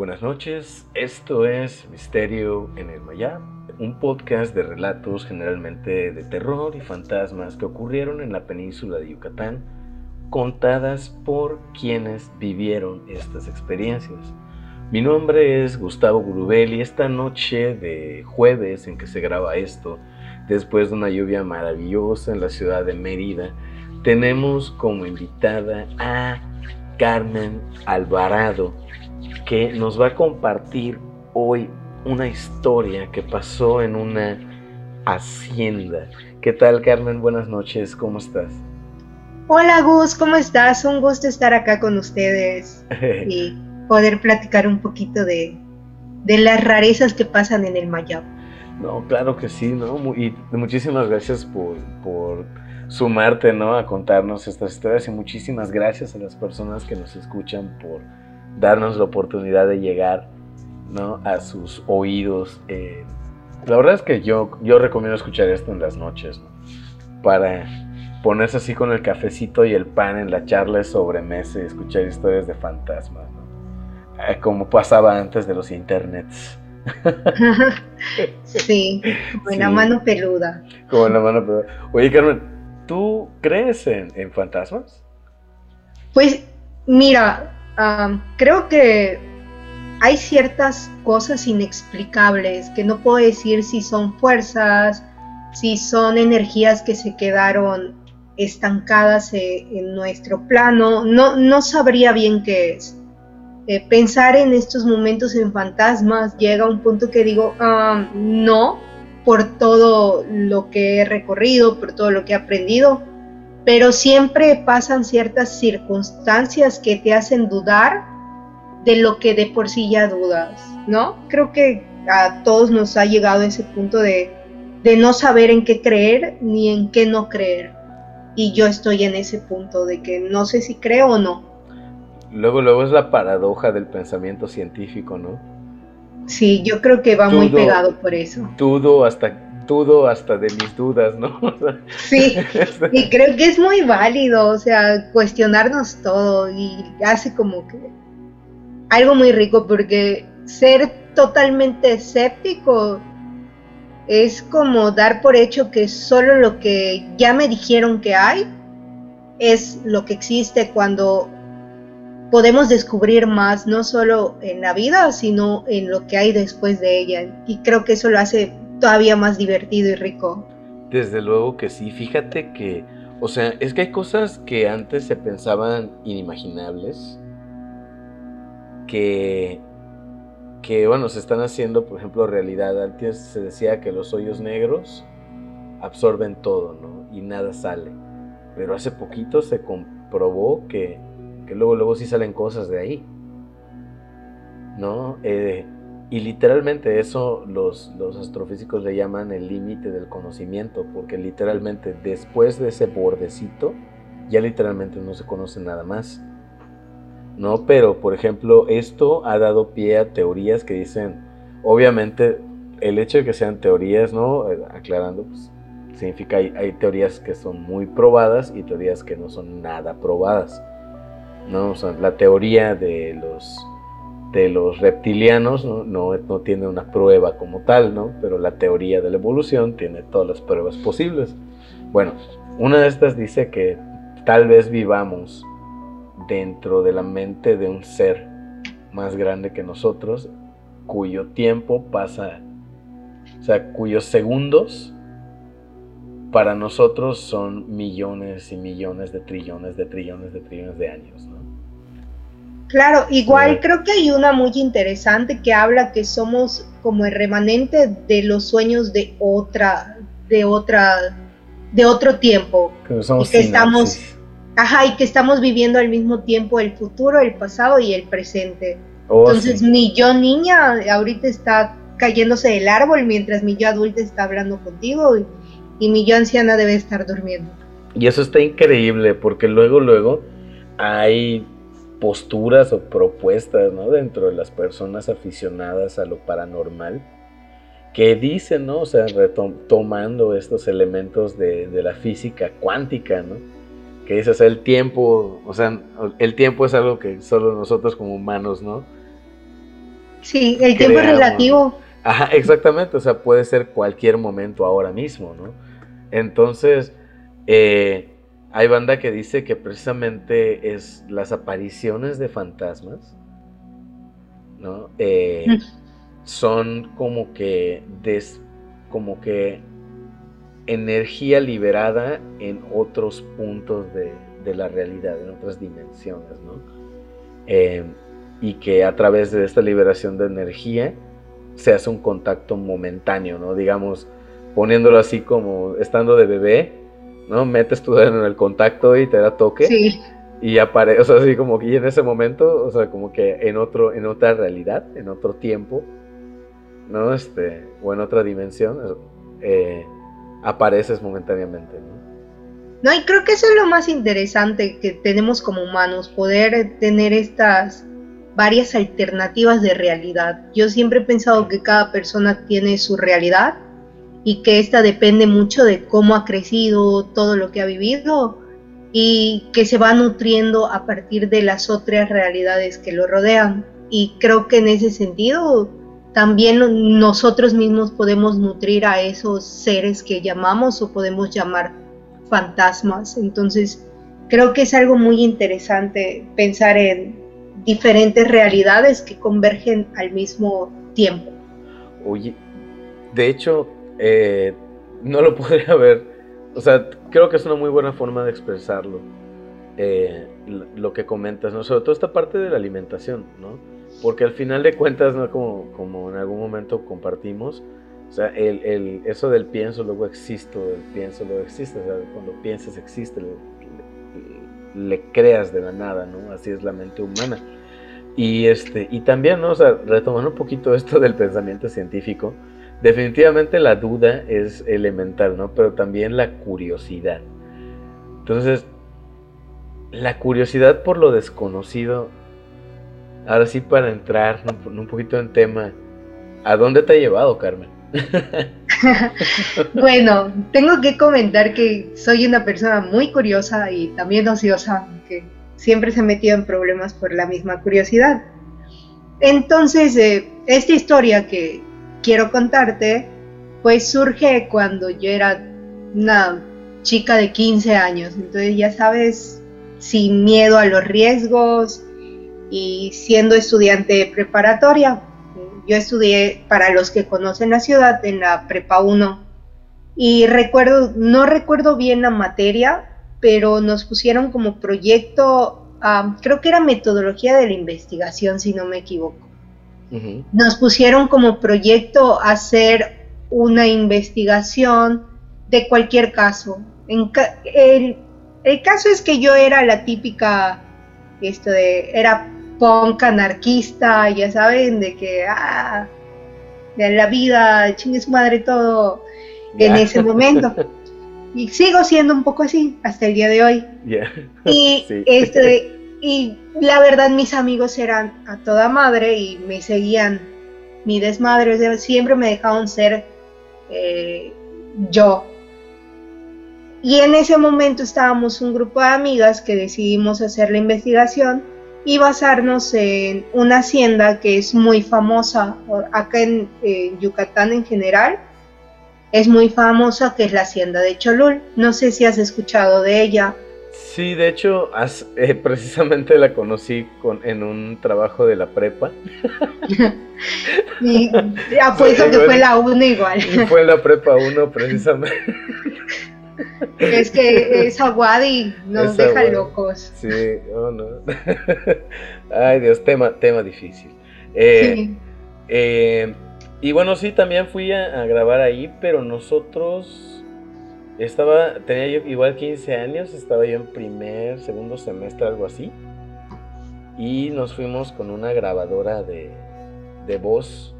Buenas noches, esto es Misterio en el Mayab, un podcast de relatos generalmente de terror y fantasmas que ocurrieron en la península de Yucatán, contadas por quienes vivieron estas experiencias. Mi nombre es Gustavo Gurubel y esta noche de jueves en que se graba esto, después de una lluvia maravillosa en la ciudad de Mérida, tenemos como invitada a Carmen Alvarado, que nos va a compartir hoy una historia que pasó en una hacienda. ¿Qué tal, Carmen? Buenas noches, ¿cómo estás? Hola, Gus, ¿cómo estás? Un gusto estar acá con ustedes y poder platicar un poquito de, las rarezas que pasan en el Mayab. No, claro que sí, ¿no? Y muchísimas gracias por, por sumarte, ¿no? A contarnos estas historias y muchísimas gracias a las personas que nos escuchan por darnos la oportunidad de llegar ¿no? a sus oídos. Eh, la verdad es que yo, yo recomiendo escuchar esto en las noches, para ponerse así con el cafecito y el pan en la charla de sobremesa y escuchar historias de fantasmas, eh, como pasaba antes de los internets. sí, como en la mano peluda. La mano peluda. Oye, Carmen, ¿tú crees en, en fantasmas? Pues, mira, creo que hay ciertas cosas inexplicables que no puedo decir si son fuerzas, si son energías que se quedaron estancadas e, en nuestro plano. No, no sabría bien qué es. Eh, pensar en estos momentos en fantasmas llega a un punto que digo, no, por todo lo que he recorrido, por todo lo que he aprendido, pero siempre pasan ciertas circunstancias que te hacen dudar de lo que de por sí ya dudas, ¿no? Creo que a todos nos ha llegado ese punto de, no saber en qué creer ni en qué no creer. Y yo estoy en ese punto de que no sé si creo o no. Luego, luego es la paradoja del pensamiento científico, ¿no? Sí, yo creo que va muy pegado por eso. Dudo hasta dudo hasta de mis dudas, ¿no? sí, y creo que es muy válido, o sea, cuestionarnos todo y hace como que algo muy rico porque ser totalmente escéptico es como dar por hecho que solo lo que ya me dijeron que hay es lo que existe cuando podemos descubrir más, no solo en la vida, sino en lo que hay después de ella. Y creo que eso lo hace todavía más divertido y rico. Desde luego que sí, fíjate que, o sea, es que hay cosas que antes se pensaban inimaginables, que, que bueno, se están haciendo, por ejemplo, realidad. Antes se decía que los hoyos negros absorben todo, ¿no? Y nada sale. Pero hace poquito se comprobó que, que luego, luego sí salen cosas de ahí, ¿no? Eh, y literalmente eso los, los astrofísicos le llaman el límite del conocimiento, porque literalmente después de ese bordecito, ya literalmente no se conoce nada más. ¿No? Pero, por ejemplo, esto ha dado pie a teorías que dicen, obviamente, el hecho de que sean teorías, ¿no? Eh, aclarando, pues, significa hay, hay teorías que son muy probadas y teorías que no son nada probadas. ¿no? O sea, la teoría de los de los reptilianos ¿no? No, tiene una prueba como tal, ¿no? pero la teoría de la evolución tiene todas las pruebas posibles. Bueno, una de estas dice que tal vez vivamos dentro de la mente de un ser más grande que nosotros, cuyo tiempo pasa, o sea, cuyos segundos para nosotros son millones y millones de trillones de trillones de trillones de años. Claro, igual creo que hay una muy interesante que habla que somos como el remanente de los sueños de otra, de otra, de otro tiempo. y que estamos, ajá, y que estamos viviendo al mismo tiempo el futuro, el pasado y el presente. Oh, Entonces mi yo niña ahorita está cayéndose del árbol mientras mi yo adulta está hablando contigo y, y mi yo anciana debe estar durmiendo. Y eso está increíble porque luego, luego hay posturas o propuestas ¿no? dentro de las personas aficionadas a lo paranormal que dicen, ¿no? O sea, tomando estos elementos de, la física cuántica, ¿no? Que dice, o sea, el tiempo, o sea, el tiempo es algo que solo nosotros como humanos, ¿no? Sí, el tiempo es relativo. Ajá, exactamente, o sea, puede ser cualquier momento ahora mismo, ¿no? Entonces, eh, hay banda que dice que precisamente es las apariciones de fantasmas, ¿no? Eh, son como que des, como que energía liberada en otros puntos de, la realidad, en otras dimensiones, ¿no? Eh, y que a través de esta liberación de energía se hace un contacto momentáneo, ¿no? Digamos, poniéndolo así como estando de bebé, ¿no? Metes tu dedo en el contacto y te da toque. Sí. Y aparece, o sea, así como que en ese momento, o sea, como que en otro, en otra realidad, en otro tiempo, ¿no? Este, o en otra dimensión, eh, apareces momentáneamente, ¿no? No, y creo que eso es lo más interesante que tenemos como humanos, poder tener estas varias alternativas de realidad. Yo siempre he pensado que cada persona tiene su realidad y que esta depende mucho de cómo ha crecido, todo lo que ha vivido y que se va nutriendo a partir de las otras realidades que lo rodean. Y creo que en ese sentido también nosotros mismos podemos nutrir a esos seres que llamamos o podemos llamar fantasmas. Entonces, creo que es algo muy interesante pensar en diferentes realidades que convergen al mismo tiempo. Oye, de hecho, eh, no lo podría ver, o sea, creo que es una muy buena forma de expresarlo, eh, lo que comentas, ¿no? Sobre todo esta parte de la alimentación, ¿no? Porque al final de cuentas, ¿no? Como, como en algún momento compartimos, o sea, el, el, eso del pienso, luego existo, el pienso, luego existe, o sea, cuando piensas existe, le creas de la nada, ¿no? Así es la mente humana. Y, este, y también, ¿no? O sea, retomando un poquito esto del pensamiento científico, definitivamente la duda es elemental, ¿no? Pero también la curiosidad. Entonces, la curiosidad por lo desconocido, ahora sí para entrar un, poquito en tema, ¿a dónde te ha llevado, Carmen? bueno, tengo que comentar que soy una persona muy curiosa y también ociosa, que siempre se ha metido en problemas por la misma curiosidad. Entonces, eh, esta historia que quiero contarte, pues surge cuando yo era una chica de 15 años, entonces ya sabes, sin miedo a los riesgos y siendo estudiante preparatoria, yo estudié, para los que conocen la ciudad, en la Prepa 1. Y recuerdo, no recuerdo bien la materia, pero nos pusieron como proyecto, creo que era metodología de la investigación, si no me equivoco. Nos pusieron como proyecto hacer una investigación de cualquier caso. el, el, caso es que yo era la típica, esto de, era punk anarquista, ya saben, de que, ah, de la vida, chingue su madre todo, en ese momento. Y sigo siendo un poco así hasta el día de hoy. Y, este, y la verdad mis amigos eran a toda madre y me seguían mi desmadre, siempre me dejaban ser eh, yo. Y en ese momento estábamos un grupo de amigas que decidimos hacer la investigación y basarnos en una hacienda que es muy famosa acá en, Yucatán en general. Es muy famosa, que es la hacienda de Cholul. No sé si has escuchado de ella. Sí, de hecho, eh, precisamente la conocí con, en un trabajo de la prepa. y apuesto que fue la 1 igual. fue la prepa 1 precisamente. Es que esa Wadi nos deja locos. Sí, oh no. Ay Dios, tema, tema difícil. Eh, eh, y bueno, sí, también fui a, grabar ahí, pero nosotros estaba, tenía yo igual 15 años, estaba yo en primer, segundo semestre, algo así. Y nos fuimos con una grabadora de, de voz.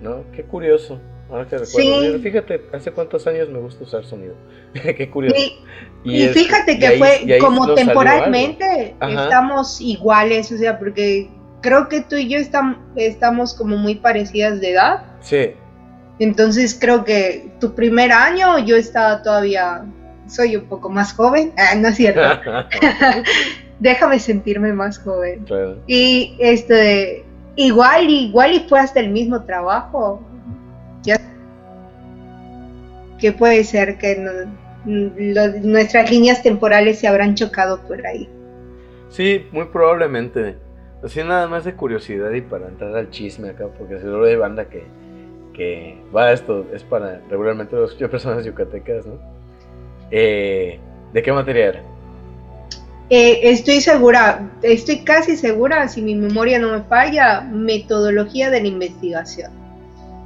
¿No? Qué curioso. Ahora que recuerdo, fíjate, hace cuántos años me gusta usar sonido. Qué curioso. Y, fíjate que fue como temporalmente estamos iguales, o sea, porque creo que tú y yo estamos como muy parecidas de edad. Sí. Entonces creo que tu primer año yo estaba todavía, soy un poco más joven, ah, no es cierto. Déjame sentirme más joven. Y este, igual, igual y fue hasta el mismo trabajo. Ya que puede ser que nuestras líneas temporales se habrán chocado por ahí. Sí, muy probablemente. Así nada más de curiosidad y para entrar al chisme acá, porque seguro hay banda que, va esto, es para regularmente los personas yucatecas, ¿no? Eh, ¿De qué materia era? Eh, estoy segura, estoy casi segura, si mi memoria no me falla, metodología de la investigación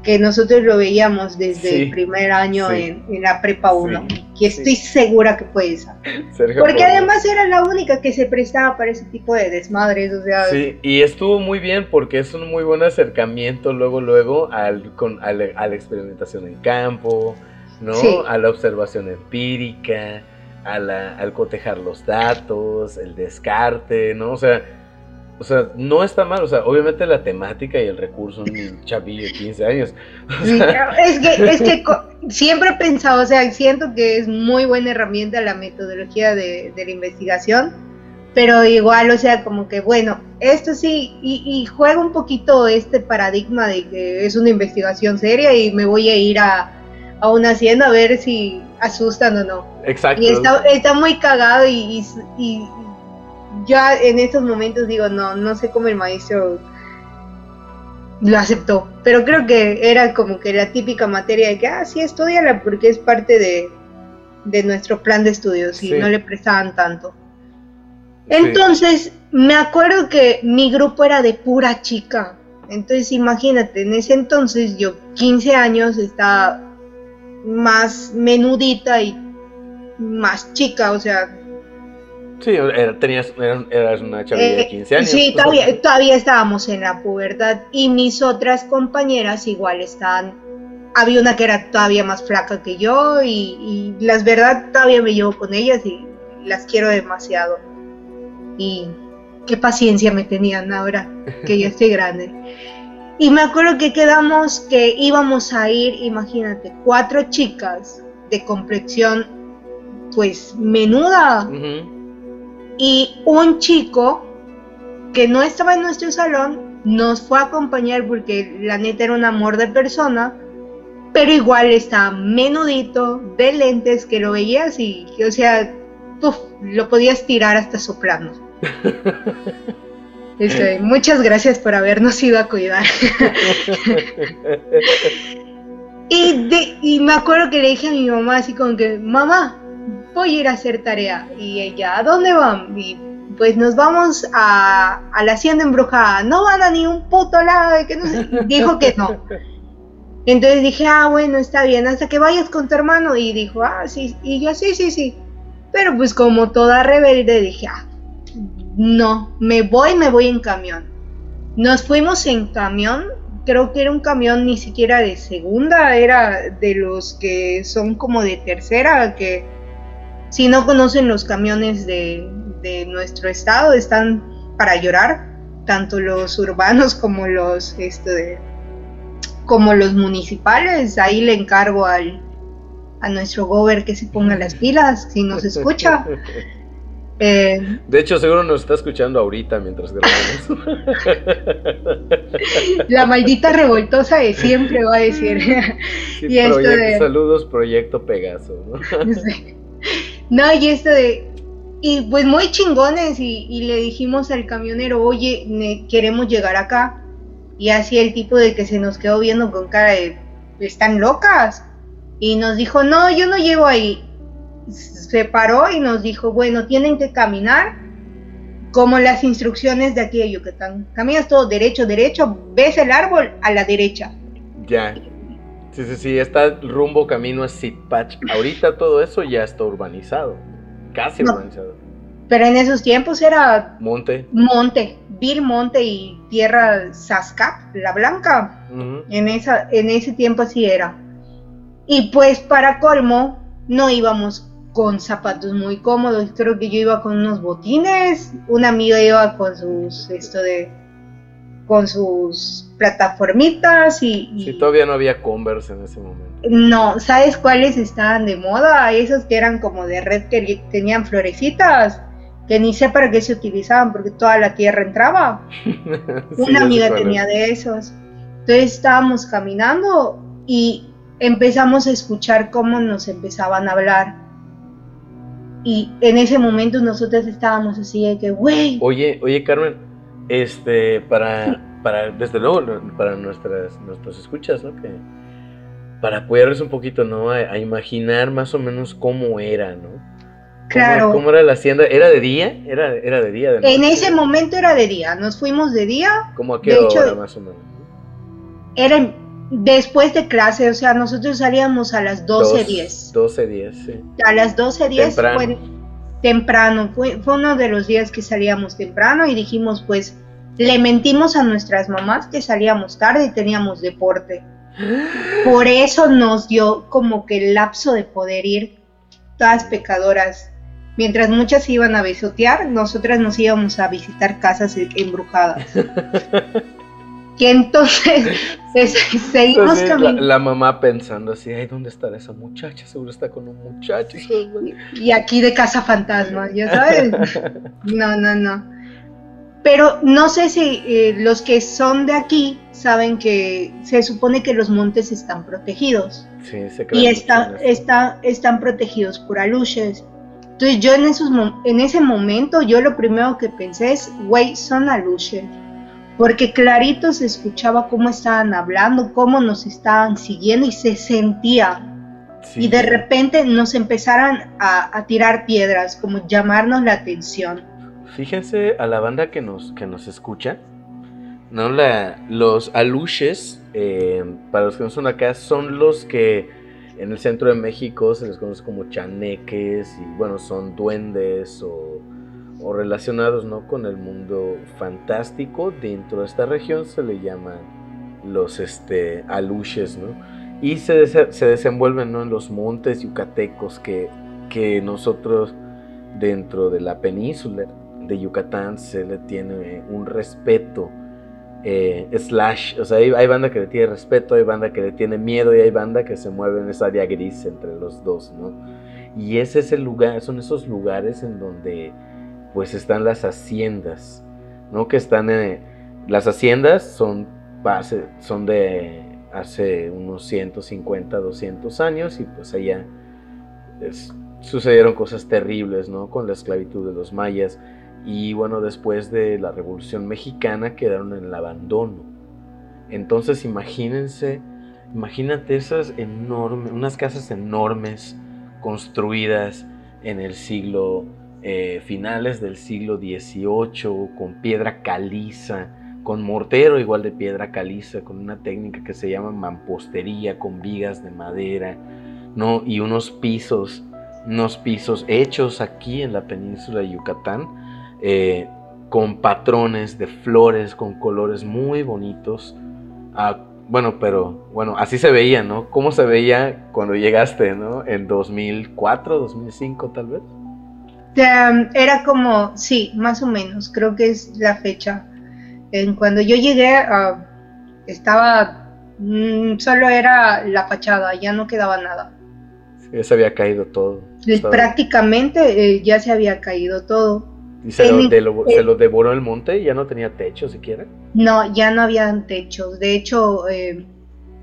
que nosotros lo veíamos desde el primer año en, la prepa 1, y estoy segura que puede ser. Porque además era la única que se prestaba para ese tipo de desmadres, o sea... Sí, y estuvo muy bien porque es un muy buen acercamiento luego, luego al, con, a la experimentación en campo, ¿no? A la observación empírica, a la, al cotejar los datos, el descarte, ¿no? O sea o sea, no está mal, o sea, obviamente la temática y el recurso, un chavillo de 15 años. es que, es que siempre he pensado, o sea, siento que es muy buena herramienta la metodología de, la investigación, pero igual, o sea, como que bueno, esto sí, y, juega un poquito este paradigma de que es una investigación seria y me voy a ir a, a una hacienda a ver si asustan o no. Exacto. Y está, está muy cagado y, y ya en estos momentos digo, no, no sé cómo el maestro lo aceptó, pero creo que era como que la típica materia de que, ah, sí, estudiala porque es parte de, nuestro plan de estudios y no le prestaban tanto. Entonces, me acuerdo que mi grupo era de pura chica. Entonces, imagínate, en ese entonces yo, 15 años, estaba más menudita y más chica, o sea, Sí, tenías, eras una chavilla de 15 eh, años. Sí, todavía, todavía estábamos en la pubertad y mis otras compañeras igual estaban. Había una que era todavía más flaca que yo y, las verdad todavía me llevo con ellas y las quiero demasiado. Y qué paciencia me tenían ahora que yo estoy grande. Y me acuerdo que quedamos que íbamos a ir, imagínate, cuatro chicas de complexión pues menuda y un chico que no estaba en nuestro salón nos fue a acompañar porque la neta era un amor de persona, pero igual estaba menudito, de lentes, que lo veías y, o sea, lo podías tirar hasta soplando. Este, muchas gracias por habernos ido a cuidar. y, y me acuerdo que le dije a mi mamá así como que, mamá, voy a ir a hacer tarea. Y ella, ¿a dónde van? Y pues nos vamos a, la hacienda embrujada. No van a ni un puto lado de que no Dijo que no. Entonces dije, ah, bueno, está bien, hasta que vayas con tu hermano. Y dijo, ah, sí. Y yo, sí, sí, sí. Pero pues como toda rebelde dije, ah, no, me voy, me voy en camión. Nos fuimos en camión, creo que era un camión ni siquiera de segunda, era de los que son como de tercera, que si no conocen los camiones de, nuestro estado, están para llorar, tanto los urbanos como los, este, como los municipales. Ahí le encargo al, a nuestro gober que se ponga las pilas, si nos escucha. Eh, de hecho, seguro nos está escuchando ahorita mientras grabamos. La maldita revoltosa de siempre va a decir. y Saludos, Proyecto Pegaso. ¿no? No, y esto de. Y pues muy chingones, y, le dijimos al camionero, oye, queremos llegar acá. Y así el tipo de que se nos quedó viendo con cara de, están locas. Y nos dijo, no, yo no llego ahí. Se paró y nos dijo, bueno, tienen que caminar como las instrucciones de aquí de Yucatán. Caminas todo derecho, derecho, ves el árbol a la derecha. Ya. Sí, sí, sí, está rumbo camino a Sitpach. Ahorita todo eso ya está urbanizado, casi urbanizado. Pero en esos tiempos era... Monte. Monte, Vil Monte y tierra Sascap, la blanca. en, esa, en ese tiempo así era. Y pues para colmo, no íbamos con zapatos muy cómodos. Creo que yo iba con unos botines, una amiga iba con sus, esto de con sus plataformitas y, y... Sí, todavía no había Converse en ese momento. No, ¿sabes cuáles estaban de moda? Esos que eran como de red que tenían florecitas. que ni sé para qué se utilizaban, porque toda la tierra entraba. Una amiga tenía de esos. Entonces estábamos caminando y empezamos a escuchar cómo nos empezaban a hablar. Y en ese momento nosotros estábamos así de que, güey. Oye, oye, Carmen, este, para, para, desde luego, para nuestras, nuestras escuchas, ¿no? Que, para apoyarles un poquito, ¿no? A, imaginar más o menos cómo era, ¿no? Claro. ¿Cómo, era la hacienda? ¿Era de día? ¿Era, era de día? en ese momento era de día. Nos fuimos de día. ¿Cómo a qué hora más o menos? Era después de clase, o sea, nosotros salíamos a las 12.10. 12.10, sí. A las 12.10 fue temprano. Fue, fue uno de los días que salíamos temprano y dijimos, pues, le mentimos a nuestras mamás que salíamos tarde y teníamos deporte. Por eso nos dio como que el lapso de poder ir todas pecadoras Mientras muchas iban a besotear, nosotras nos íbamos a visitar casas embrujadas. y entonces seguimos caminando. La, mamá pensando así, ay, ¿dónde está esa muchacha? Seguro está con un muchacho. Y, aquí de casa fantasma, ya sabes. No, no, no. Pero no sé si eh, los que son de aquí saben que se supone que los montes están protegidos. Sí, se y está, está, están protegidos por aluches. Entonces yo en, esos, en ese momento, yo lo primero que pensé es, güey, son aluches. Porque clarito se escuchaba cómo estaban hablando, cómo nos estaban siguiendo y se sentía. Y de repente nos empezaron a, a, tirar piedras, como llamarnos la atención. Fíjense a la banda que nos, que nos escucha. ¿no? La, los aluches, eh, para los que no son acá, son los que en el centro de México se les conoce como chaneques y bueno, son duendes o, relacionados ¿no? con el mundo fantástico. Dentro de esta región se le llaman los este, aluches, ¿no? Y se, se desenvuelven ¿no? en los montes yucatecos que, que nosotros dentro de la península de Yucatán se le tiene un respeto eh, slash, o sea, hay, banda que le tiene respeto, hay banda que le tiene miedo y hay banda que se mueve en esa área gris entre los dos, ¿no? Y ese es el lugar, son esos lugares en donde pues están las haciendas, ¿no? Que están en, las haciendas son, base, son de hace unos 150, 200 años y pues allá sucedieron cosas terribles, ¿no? Con la esclavitud de los mayas y bueno, después de la Revolución Mexicana quedaron en el abandono. Entonces imagínense, imagínate esas enormes, unas casas enormes construidas en el siglo, eh, finales del siglo XVIII, con piedra caliza, con mortero igual de piedra caliza, con una técnica que se llama mampostería, con vigas de madera, ¿no? Y unos pisos, unos pisos hechos aquí en la península de Yucatán, eh, con patrones de flores, con colores muy bonitos. Ah, bueno, pero bueno, así se veía, ¿no? ¿Cómo se veía cuando llegaste, ¿no? En 2004, 2005 tal vez. Era como, sí, más o menos, creo que es la fecha. En cuando yo llegué, ah, estaba, mm, solo era la fachada, ya no quedaba nada. ya se había caído todo. Prácticamente eh, ya se había caído todo. ¿Y se, lo, devoró el monte y ya no tenía techo siquiera? No, ya no habían techos. De hecho, eh,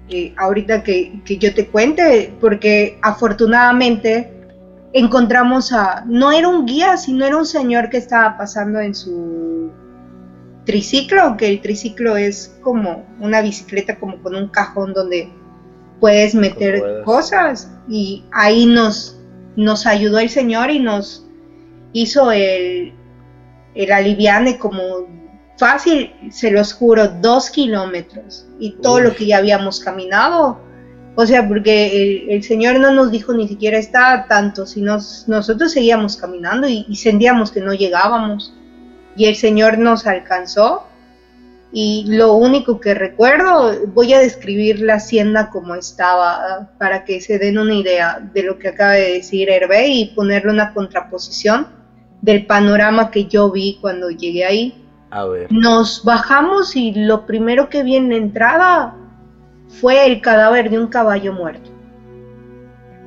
eh, ahorita que, yo te cuente, porque afortunadamente encontramos a, no era un guía, sino era un señor que estaba pasando en su triciclo, que el triciclo es como una bicicleta como con un cajón donde puedes meter cosas y ahí nos, nos ayudó el señor y nos hizo el, el aliviane como fácil, se los juro, dos kilómetros y todo lo que ya habíamos caminado. O sea, porque el, Señor no nos dijo ni siquiera está tanto, sino nosotros seguíamos caminando y, sentíamos que no llegábamos. Y el Señor nos alcanzó. Y lo único que recuerdo, voy a describir la hacienda como estaba, para que se den una idea de lo que acaba de decir Hervé y ponerle una contraposición del panorama que yo vi cuando llegué ahí. A ver. Nos bajamos y lo primero que vi en la entrada fue el cadáver de un caballo muerto.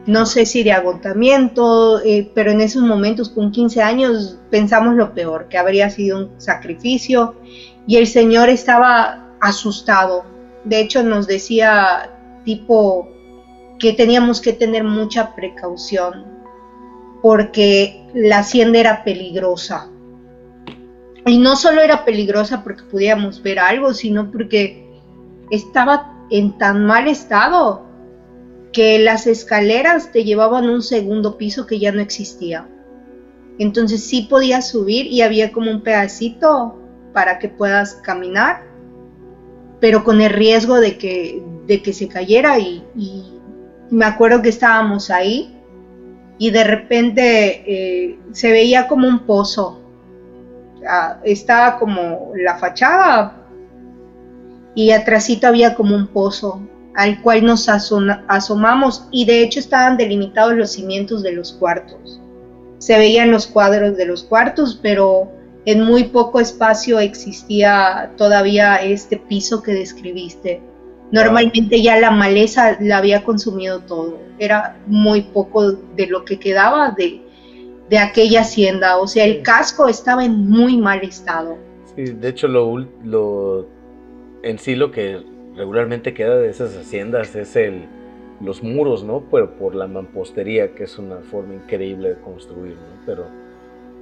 no sé si de agotamiento, eh, pero en esos momentos con 15 años pensamos lo peor, que habría sido un sacrificio y el Señor estaba asustado. De hecho nos decía tipo que teníamos que tener mucha precaución porque la hacienda era peligrosa. Y no solo era peligrosa porque pudiéramos ver algo, sino porque estaba en tan mal estado que las escaleras te llevaban a un segundo piso que ya no existía. Entonces sí podías subir y había como un pedacito para que puedas caminar, pero con el riesgo de que, de que se cayera y, me acuerdo que estábamos ahí y de repente eh, se veía como un pozo. estaba como la fachada y atrásito había como un pozo al cual nos asomamos y de hecho estaban delimitados los cimientos de los cuartos. Se veían los cuadros de los cuartos, pero en muy poco espacio existía todavía este piso que describiste. Normalmente ya la maleza la había consumido todo. Era muy poco de lo que quedaba de, de aquella hacienda. O sea, el casco estaba en muy mal estado. Sí, de hecho, lo, lo en sí lo que regularmente queda de esas haciendas es el, los muros, ¿no? Pero por la mampostería, que es una forma increíble de construir, ¿no? Pero,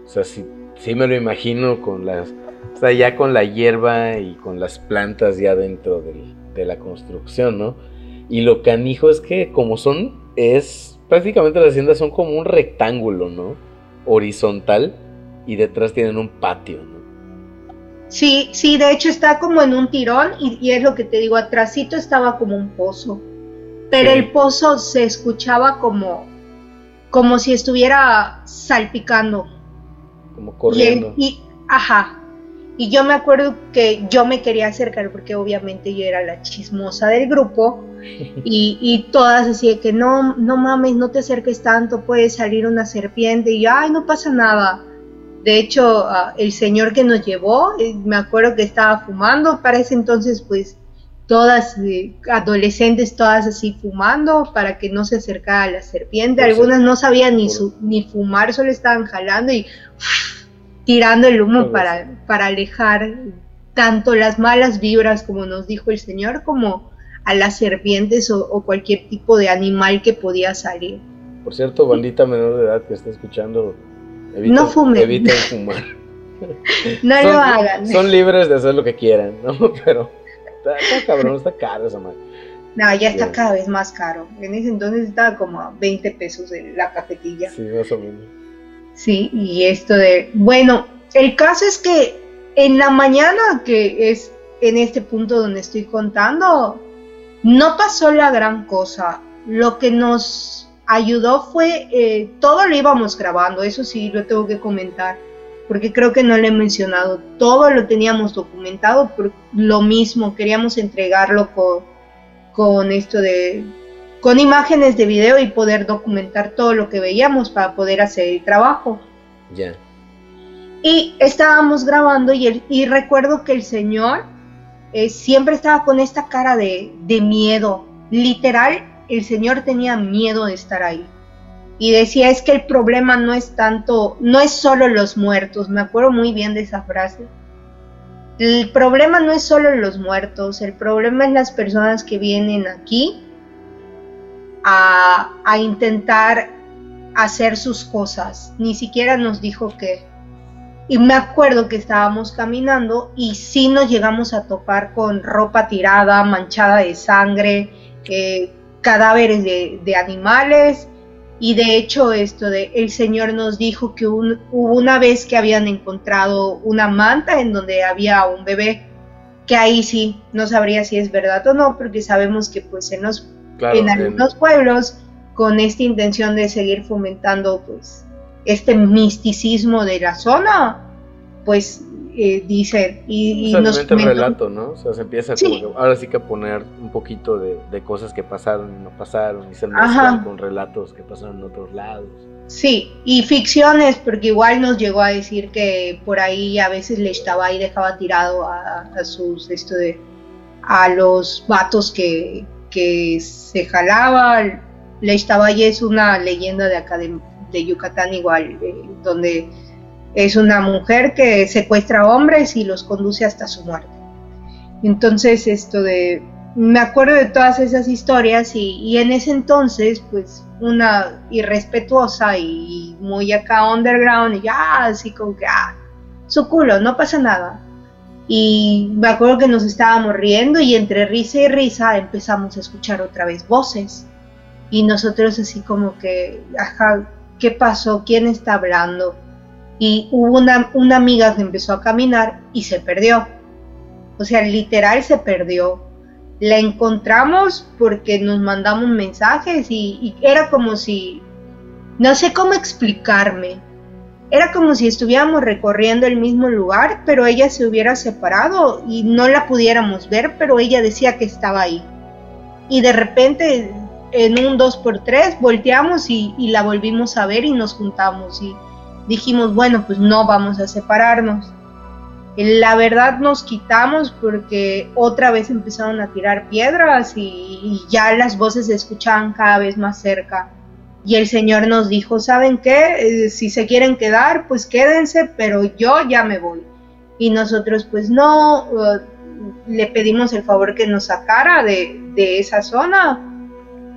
o sea, sí, sí me lo imagino con las, o sea, ya con la hierba y con las plantas ya dentro de la construcción, ¿no? Y lo canijo es que como son, es, prácticamente las haciendas son como un rectángulo, ¿no? Horizontal y detrás tienen un patio, ¿no? Sí, sí, de hecho está como en un tirón y, es lo que te digo, atrásito estaba como un pozo, pero el pozo se escuchaba como, como si estuviera salpicando. Como corriendo. Y, ajá, y yo me acuerdo que yo me quería acercar porque obviamente yo era la chismosa del grupo y, y todas así que no, no mames, no te acerques tanto, puede salir una serpiente y yo, ay, no pasa nada. De hecho, el señor que nos llevó, eh, me acuerdo que estaba fumando, para ese entonces pues todas eh, adolescentes, todas así fumando para que no se acercara a la serpiente. Algunas no sabían ni, ni fumar, solo estaban jalando y tirando el humo para, para alejar tanto las malas vibras, como nos dijo el señor, como a las serpientes o, o cualquier tipo de animal que podía salir. Por cierto, bandita menor de edad que está escuchando, no fumen. Eviten fumar. no lo hagan. Son libres de hacer lo que quieran, ¿no? Pero está, cabrón, está caro esa madre. No, ya está cada vez más caro. En ese entonces estaba como a 20 pesos en la cafetilla. Sí, más o menos. Sí, y esto de... Bueno, el caso es que en la mañana, que es en este punto donde estoy contando, no pasó la gran cosa. Lo que nos ayudó fue, eh, todo lo íbamos grabando, eso sí lo tengo que comentar, porque creo que no lo he mencionado, todo lo teníamos documentado, lo mismo, queríamos entregarlo con, con esto de, con imágenes de video y poder documentar todo lo que veíamos para poder hacer el trabajo. Ya. Y estábamos grabando y, y recuerdo que el señor eh, siempre estaba con esta cara de, de miedo, literal el Señor tenía miedo de estar ahí. Y decía, es que el problema no es tanto, no es solo los muertos, me acuerdo muy bien de esa frase. El problema no es solo los muertos, el problema es las personas que vienen aquí a, intentar hacer sus cosas. Ni siquiera nos dijo que. Y me acuerdo que estábamos caminando y sí nos llegamos a topar con ropa tirada, manchada de sangre, eh, cadáveres de, animales y de hecho esto de el Señor nos dijo que hubo una vez que habían encontrado una manta en donde había un bebé que ahí sí no sabría si es verdad o no porque sabemos que pues en los en algunos pueblos con esta intención de seguir fomentando pues este misticismo de la zona pues eh, dice y, nos el relato, ¿no? O sea, se empieza ahora sí que a poner un poquito de, cosas que pasaron y no pasaron y se mezclan con relatos que pasaron en otros lados. Sí, y ficciones, porque igual nos llegó a decir que por ahí a veces le estaba y dejaba tirado a, sus, esto de, a los vatos que, que se jalaban Valle es una leyenda de acá de, Yucatán igual, donde es una mujer que secuestra hombres y los conduce hasta su muerte. Entonces, esto de, me acuerdo de todas esas historias y, en ese entonces, pues, una irrespetuosa y muy acá underground y ya, así como que, ah, su culo, no pasa nada. Y me acuerdo que nos estábamos riendo y entre risa y risa empezamos a escuchar otra vez voces. Y nosotros así como que, ajá, ¿qué pasó? ¿Quién está hablando? Y hubo una, una amiga que empezó a caminar y se perdió. O sea, literal se perdió. La encontramos porque nos mandamos mensajes y, y era como si, no sé cómo explicarme, era como si estuviéramos recorriendo el mismo lugar, pero ella se hubiera separado y no la pudiéramos ver, pero ella decía que estaba ahí. Y de repente, en un 2x3, volteamos y, la volvimos a ver y nos juntamos y dijimos, bueno, pues no vamos a separarnos. La verdad nos quitamos porque otra vez empezaron a tirar piedras y ya las voces se escuchaban cada vez más cerca y el Señor nos dijo, ¿saben qué? Eh, si se quieren quedar, pues quédense, pero yo ya me voy. Y nosotros pues no, uh, le pedimos el favor que nos sacara de, de esa zona.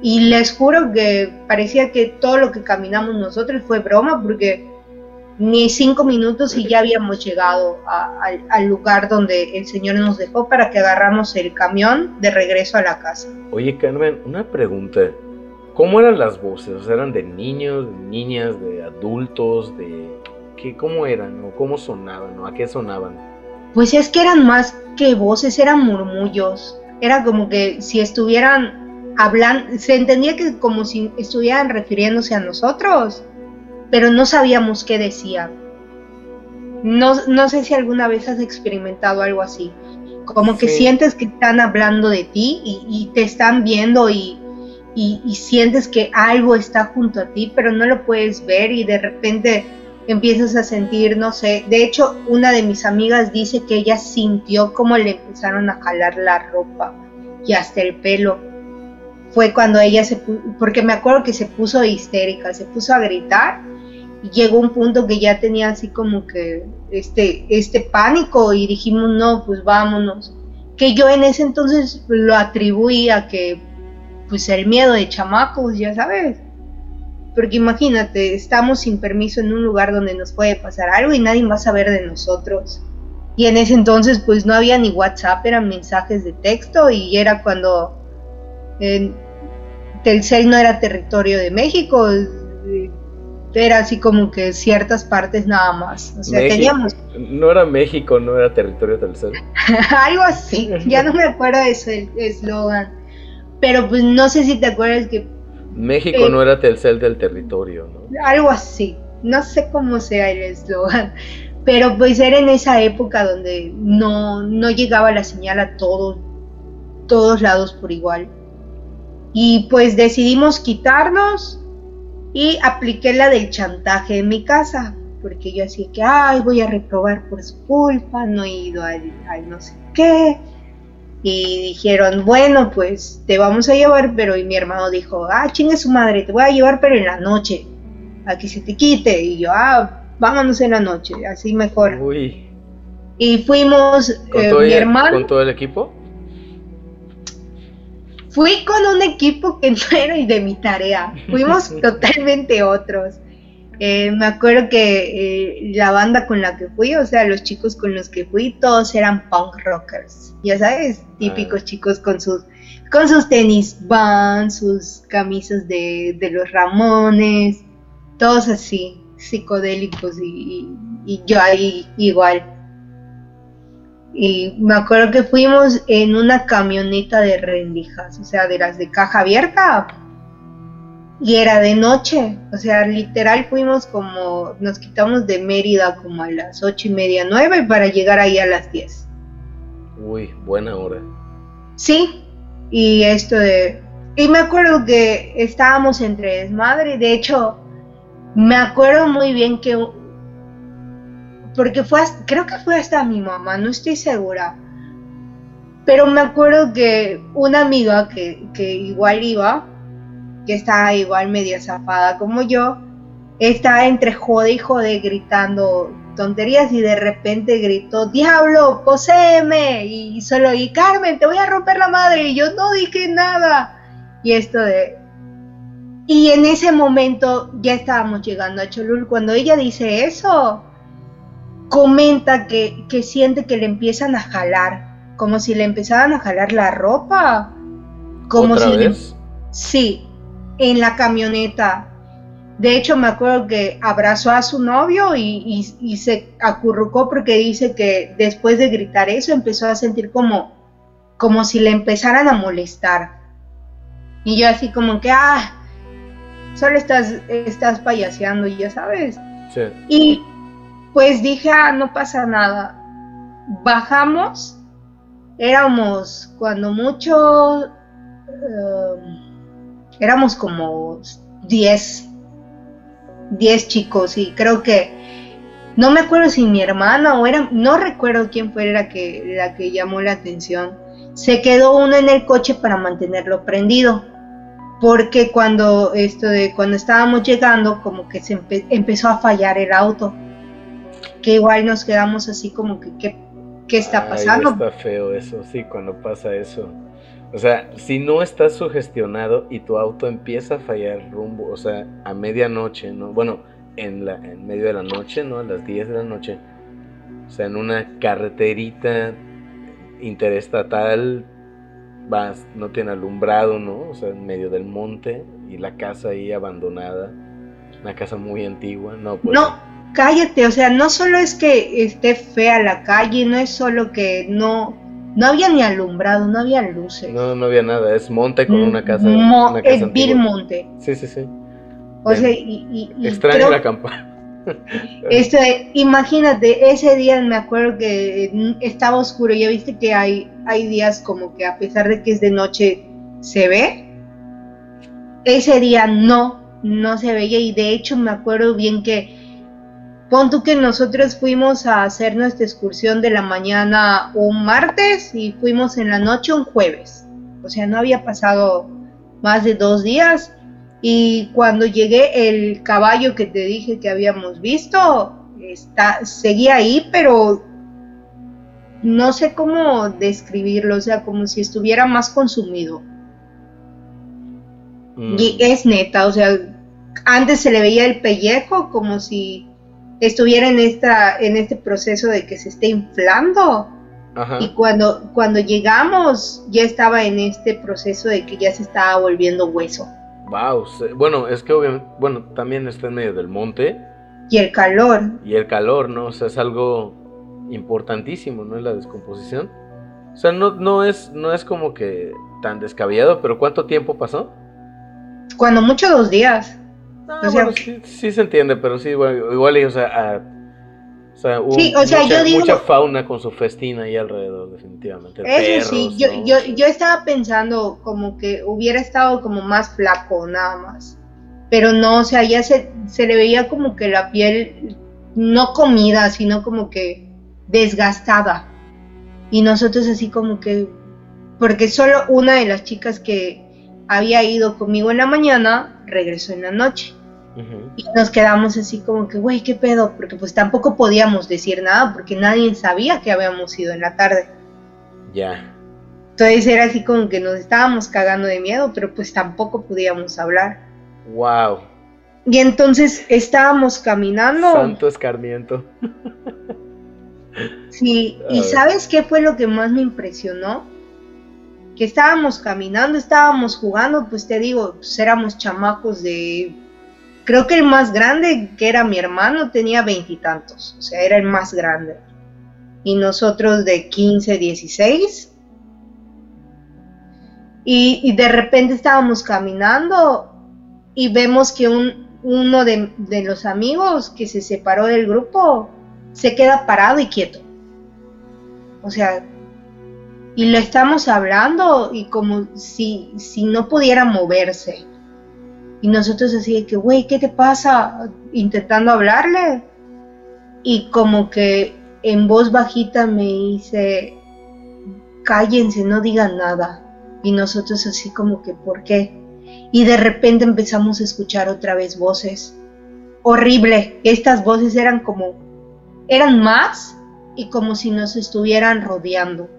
Y les juro que parecía que todo lo que caminamos nosotros fue broma, porque ni cinco minutos y ya habíamos llegado al lugar donde el Señor nos dejó para que agarramos el camión de regreso a la casa. Oye, Carmen, una pregunta. ¿Cómo eran las voces? ¿Eran de niños, de niñas, de adultos, de qué cómo eran o cómo sonaban o a qué sonaban? Pues es que eran más que voces, eran murmullos. Era como que si estuvieran hablando, se entendía que como si estuvieran refiriéndose a nosotros, pero no sabíamos qué decían. No, no sé si alguna vez has experimentado algo así. Como que sientes que están hablando de ti y te están viendo y, y, sientes que algo está junto a ti, pero no lo puedes ver y de repente empiezas a sentir, no sé, de hecho una de mis amigas dice que ella sintió como le empezaron a jalar la ropa y hasta el pelo. Fue cuando ella se porque me acuerdo que se puso histérica, se puso a gritar y llegó un punto que ya tenía así como que este, este pánico y dijimos, no, pues vámonos. Que yo en ese entonces lo atribuí a que pues el miedo de chamacos, ya sabes. Porque imagínate, estamos sin permiso en un lugar donde nos puede pasar algo y nadie va a saber de nosotros. Y en ese entonces pues no había ni WhatsApp, eran mensajes de texto y era cuando eh, Telcel no era territorio de México, era así como que ciertas partes nada más. O sea, teníamos... No era México, no era territorio de Telcel. Algo así, ya no me acuerdo de ese eslogan pero pues no sé si te acuerdas que... México no era Telcel del territorio, ¿no? Algo así, no sé cómo sea el eslogan, pero pues era en esa época donde no, no llegaba la señal a todos, todos lados por igual. Y pues decidimos quitarnos y apliqué la del chantaje en mi casa, porque yo así que, ay, voy a reprobar por su culpa, no he ido al, al no sé qué, y dijeron, bueno, pues te vamos a llevar, pero y mi hermano dijo, ah, chingue su madre, te voy a llevar, pero en la noche, a que se te quite. Y yo, ah, vámonos en la noche, así mejor. Uy. Y fuimos, eh, mi hermano. ¿Con todo el equipo? Fui con un equipo que no era de mi tarea, fuimos totalmente otros. Eh, me acuerdo que eh, la banda con la que fui, o sea, los chicos con los que fui, todos eran punk rockers. Ya sabes, típicos ah. chicos con sus, con sus tenis van, sus camisas de, los Ramones, todos así, psicodélicos y, y yo ahí igual. Y me acuerdo que fuimos en una camioneta de rendijas, o sea, de las de caja abierta, y era de noche, o sea, literal fuimos como, nos quitamos de Mérida como a las ocho y media, nueve para llegar ahí a las diez. Uy, buena hora. Sí, y esto de... Y me acuerdo que estábamos entre desmadre, de hecho, me acuerdo muy bien que... Porque fue, creo que fue hasta mi mamá, no estoy segura. Pero me acuerdo que una amiga que, que igual iba, que está igual media zafada como yo, está entre jode y jode gritando tonterías y de repente gritó, diablo, poséeme. Y solo, y Carmen, te voy a romper la madre. Y yo no dije nada. Y esto de... Y en ese momento ya estábamos llegando a Cholul. Cuando ella dice eso, comenta que, que siente que le empiezan a jalar, como si le empezaran a jalar la ropa. Como si vez? sí, en la camioneta. De hecho, me acuerdo que abrazó a su novio y, se acurrucó porque dice que después de gritar eso empezó a sentir como, como si le empezaran a molestar. Y yo así como que, ah, solo estás, estás payaseando, ya sabes. Sí. Y pues dije, ah, no pasa nada. Bajamos, éramos cuando mucho, eh, éramos como 10 10 chicos y creo que no me acuerdo si mi hermana o era, no recuerdo quién fue la que, la que llamó la atención. Se quedó uno en el coche para mantenerlo prendido, porque cuando esto de cuando estábamos llegando como que se empezó a fallar el auto, que igual nos quedamos así como que qué, está pasando. está feo eso, sí, cuando pasa eso. O sea, si no estás sugestionado y tu auto empieza a fallar rumbo, o sea, a medianoche, ¿no? Bueno, en, la, en medio de la noche, ¿no? A las 10 de la noche. O sea, en una carreterita interestatal, vas, no tiene alumbrado, ¿no? O sea, en medio del monte y la casa ahí abandonada. Una casa muy antigua, ¿no? Pues, no, cállate, o sea, no solo es que esté fea la calle, no es solo que no no había ni alumbrado, no había luces. No, no había nada, es monte con una casa. es Bill Monte. Sí, sí, sí. O sea, y, Extraño la campana. Esto, imagínate, ese día me acuerdo que estaba oscuro, ya viste que hay, hay días como que a pesar de que es de noche se ve. Ese día no, no se veía y de hecho me acuerdo bien que Pon tú que nosotros fuimos a hacer nuestra excursión de la mañana un martes y fuimos en la noche un jueves. O sea, no había pasado más de dos días. Y cuando llegué, el caballo que te dije que habíamos visto está, seguía ahí, pero no sé cómo describirlo, o sea, como si estuviera más consumido. Mm. Y es neta, o sea, antes se le veía el pellejo como si estuviera en, esta, en este proceso de que se esté inflando. Y cuando, cuando llegamos ya estaba en este proceso de que ya se estaba volviendo hueso. Wow, bueno, es que obviamente, bueno, también está en medio del monte. Y el calor. Y el calor, ¿no? O sea, es algo importantísimo, ¿no? La descomposición. O sea, no, no, es, no es como que tan descabellado, pero ¿cuánto tiempo pasó? Cuando mucho dos días. No, bueno, sí, se entiende, pero sí, igual, o sea, o sea, mucha, fauna con su festina ahí alrededor, definitivamente. Eso sí, yo, yo, yo estaba pensando como que hubiera estado como más flaco, nada más. Pero no, o sea, ya se, se le veía como que la piel no comida, sino como que desgastada. Y nosotros así como que, porque solo una de las chicas que había ido conmigo en la mañana, regresó en la noche. Y nos quedamos así como que, güey, ¿qué pedo? Porque pues tampoco podíamos decir nada porque nadie sabía que habíamos ido en la tarde. Ya. Entonces era así como que nos estábamos cagando de miedo, pero pues tampoco podíamos hablar. Wow. Y entonces estábamos caminando. Santo escarmiento. sí, y ¿sabes qué fue lo que más me impresionó? Que estábamos caminando, estábamos jugando, pues te digo, pues éramos chamacos de Creo que el más grande, que era mi hermano, tenía veintitantos, o sea, era el más grande. Y nosotros de 15, 16. Y, de repente estábamos caminando y vemos que un, uno de, de los amigos que se separó del grupo se queda parado y quieto. O sea, y lo estamos hablando y como si, si no pudiera moverse. Y nosotros así de que, güey, ¿qué te pasa? Intentando hablarle. Y como que en voz bajita me dice, cállense, no digan nada. Y nosotros así como que, ¿por qué? y de repente empezamos a escuchar otra vez voces. Horrible, estas voces eran como, eran más y como si nos estuvieran rodeando.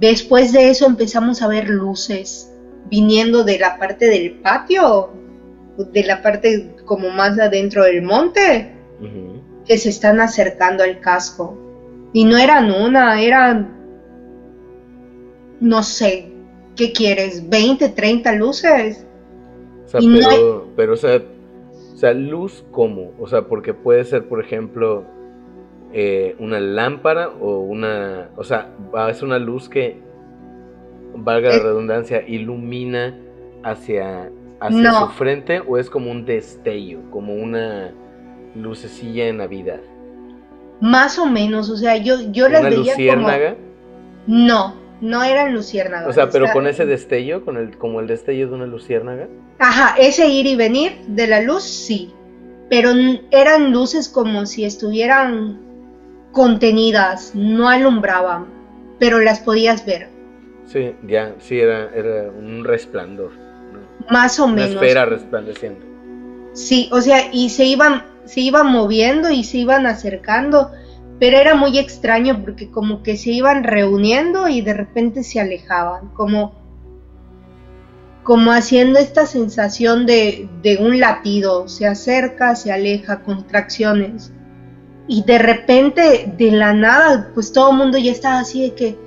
Después de eso empezamos a ver luces viniendo de la parte del patio, de la parte como más adentro del monte, que se están acercando al casco. Y no eran una, eran, no sé, ¿qué quieres? ¿20, 30 luces? O sea, pero, pero, o sea, o sea, luz como, o sea, porque puede ser, por ejemplo, eh, una lámpara o una, o sea, es una luz que, valga la redundancia, ilumina hacia, hacia su frente o es como un destello, como una lucecilla en Navidad. Más o menos, o sea, yo, yo las veía luciérnaga? como... No, no eran luciérnagas. O sea, pero con ese destello, con el, como el destello de una luciérnaga. Ajá, ese ir y venir de la luz, sí. Pero eran luces como si estuvieran contenidas, no alumbraban, pero las podías ver. Sí, ya, sí, era, era un resplandor. Más o menos. Una esfera resplandeciendo. Sí, o sea, y se iban, se iban moviendo y se iban acercando pero era muy extraño porque como que se iban reuniendo y de repente se alejaban, como, como haciendo esta sensación de, de un latido, se acerca, se aleja, contracciones. Y de repente, de la nada, pues todo el mundo ya estaba así de que,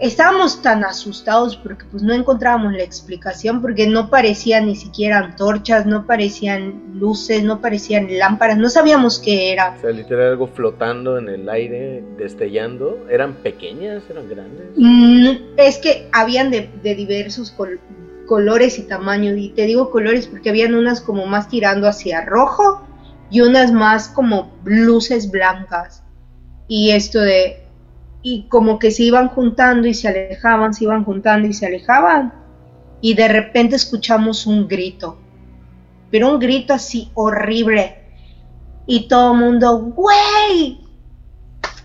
estábamos tan asustados porque pues no encontrábamos la explicación porque no parecían ni siquiera antorchas, no parecían luces, no parecían lámparas, no sabíamos qué era. O sea, literal algo flotando en el aire, destellando. ¿Eran pequeñas? ¿Eran grandes? Mm, es que habían de, diversos colores y tamaños y te digo colores porque habían unas como más tirando hacia rojo y unas más como luces blancas. Y esto de y como que se iban juntando y se alejaban, se iban juntando y se alejaban. Y de repente escuchamos un grito, pero un grito así horrible. Y todo el mundo, güey,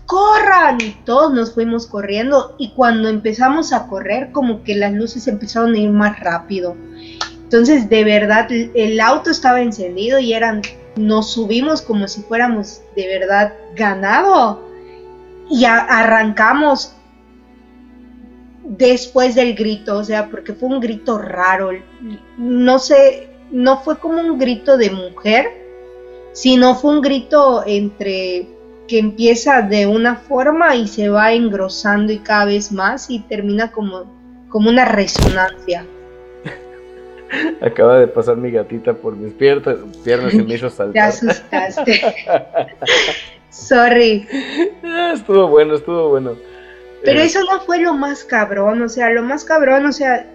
corran. Y todos nos fuimos corriendo. Y cuando empezamos a correr, como que las luces empezaron a ir más rápido. Entonces, de verdad, el auto estaba encendido y eran, nos subimos como si fuéramos de verdad ganado y arrancamos después del grito, o sea, porque fue un grito raro, no sé, no fue como un grito de mujer, sino fue un grito entre que empieza de una forma y se va engrosando y cada vez más y termina como, como una resonancia. Acaba de pasar mi gatita por mis piernas, piernas y me hizo saltar. Te asustaste. Sorry. Ah, estuvo bueno, estuvo bueno. Pero eh, eso no fue lo más cabrón, o sea, lo más cabrón, o sea,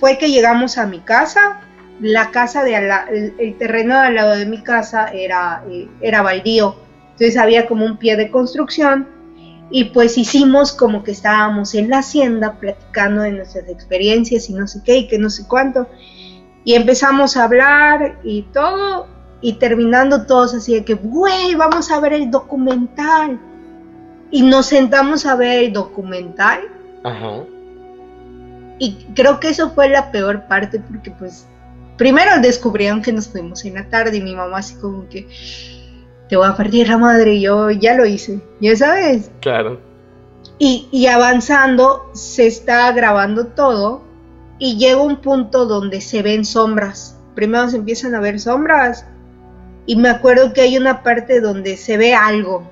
fue que llegamos a mi casa, la casa de el, terreno al lado de mi casa era, eh, era baldío, entonces había como un pie de construcción y pues hicimos como que estábamos en la hacienda platicando de nuestras experiencias y no sé qué y que no sé cuánto y empezamos a hablar y todo y terminando todos así de que, güey, vamos a ver el documental. Y nos sentamos a ver el documental. Ajá. Y creo que eso fue la peor parte porque pues primero descubrieron que nos fuimos en la tarde y mi mamá así como que te voy a partir la madre yo ya lo hice, ya sabes. Claro. Y, y avanzando se está grabando todo y llega un punto donde se ven sombras. Primero se empiezan a ver sombras y me acuerdo que hay una parte donde se ve algo.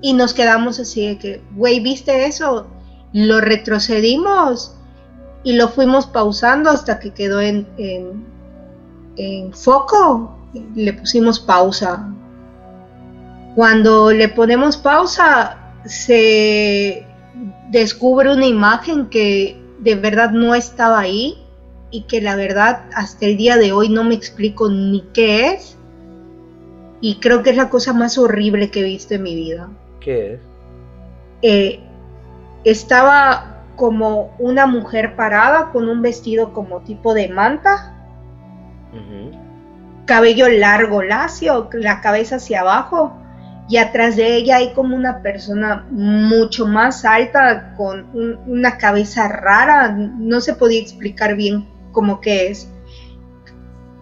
Y nos quedamos así de que, güey, ¿viste eso? Lo retrocedimos y lo fuimos pausando hasta que quedó en, en, en foco. Le pusimos pausa. Cuando le ponemos pausa, se descubre una imagen que de verdad no estaba ahí y que la verdad hasta el día de hoy no me explico ni qué es. Y creo que es la cosa más horrible que he visto en mi vida. ¿Qué es? Eh, estaba como una mujer parada con un vestido como tipo de manta. Cabello largo, lacio, la cabeza hacia abajo. Y atrás de ella hay como una persona mucho más alta, con una cabeza rara. No se podía explicar bien como que es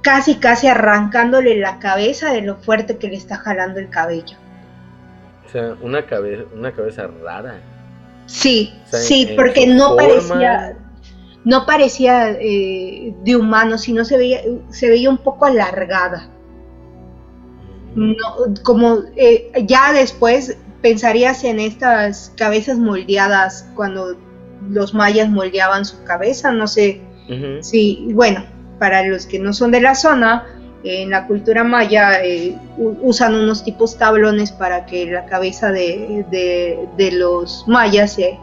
casi, casi arrancándole la cabeza de lo fuerte que le está jalando el cabello. O sea, una, cabeza una cabeza rara. Sí, sí, porque no parecía, no parecía eh, de humano, sino se veía, se veía un poco alargada. Mm. como eh, ya después pensarías en estas cabezas moldeadas cuando los mayas moldeaban su cabeza, no sé si, bueno, para los que no son de la zona, en la cultura maya eh, usan unos tipos tablones para que la cabeza de, los mayas se,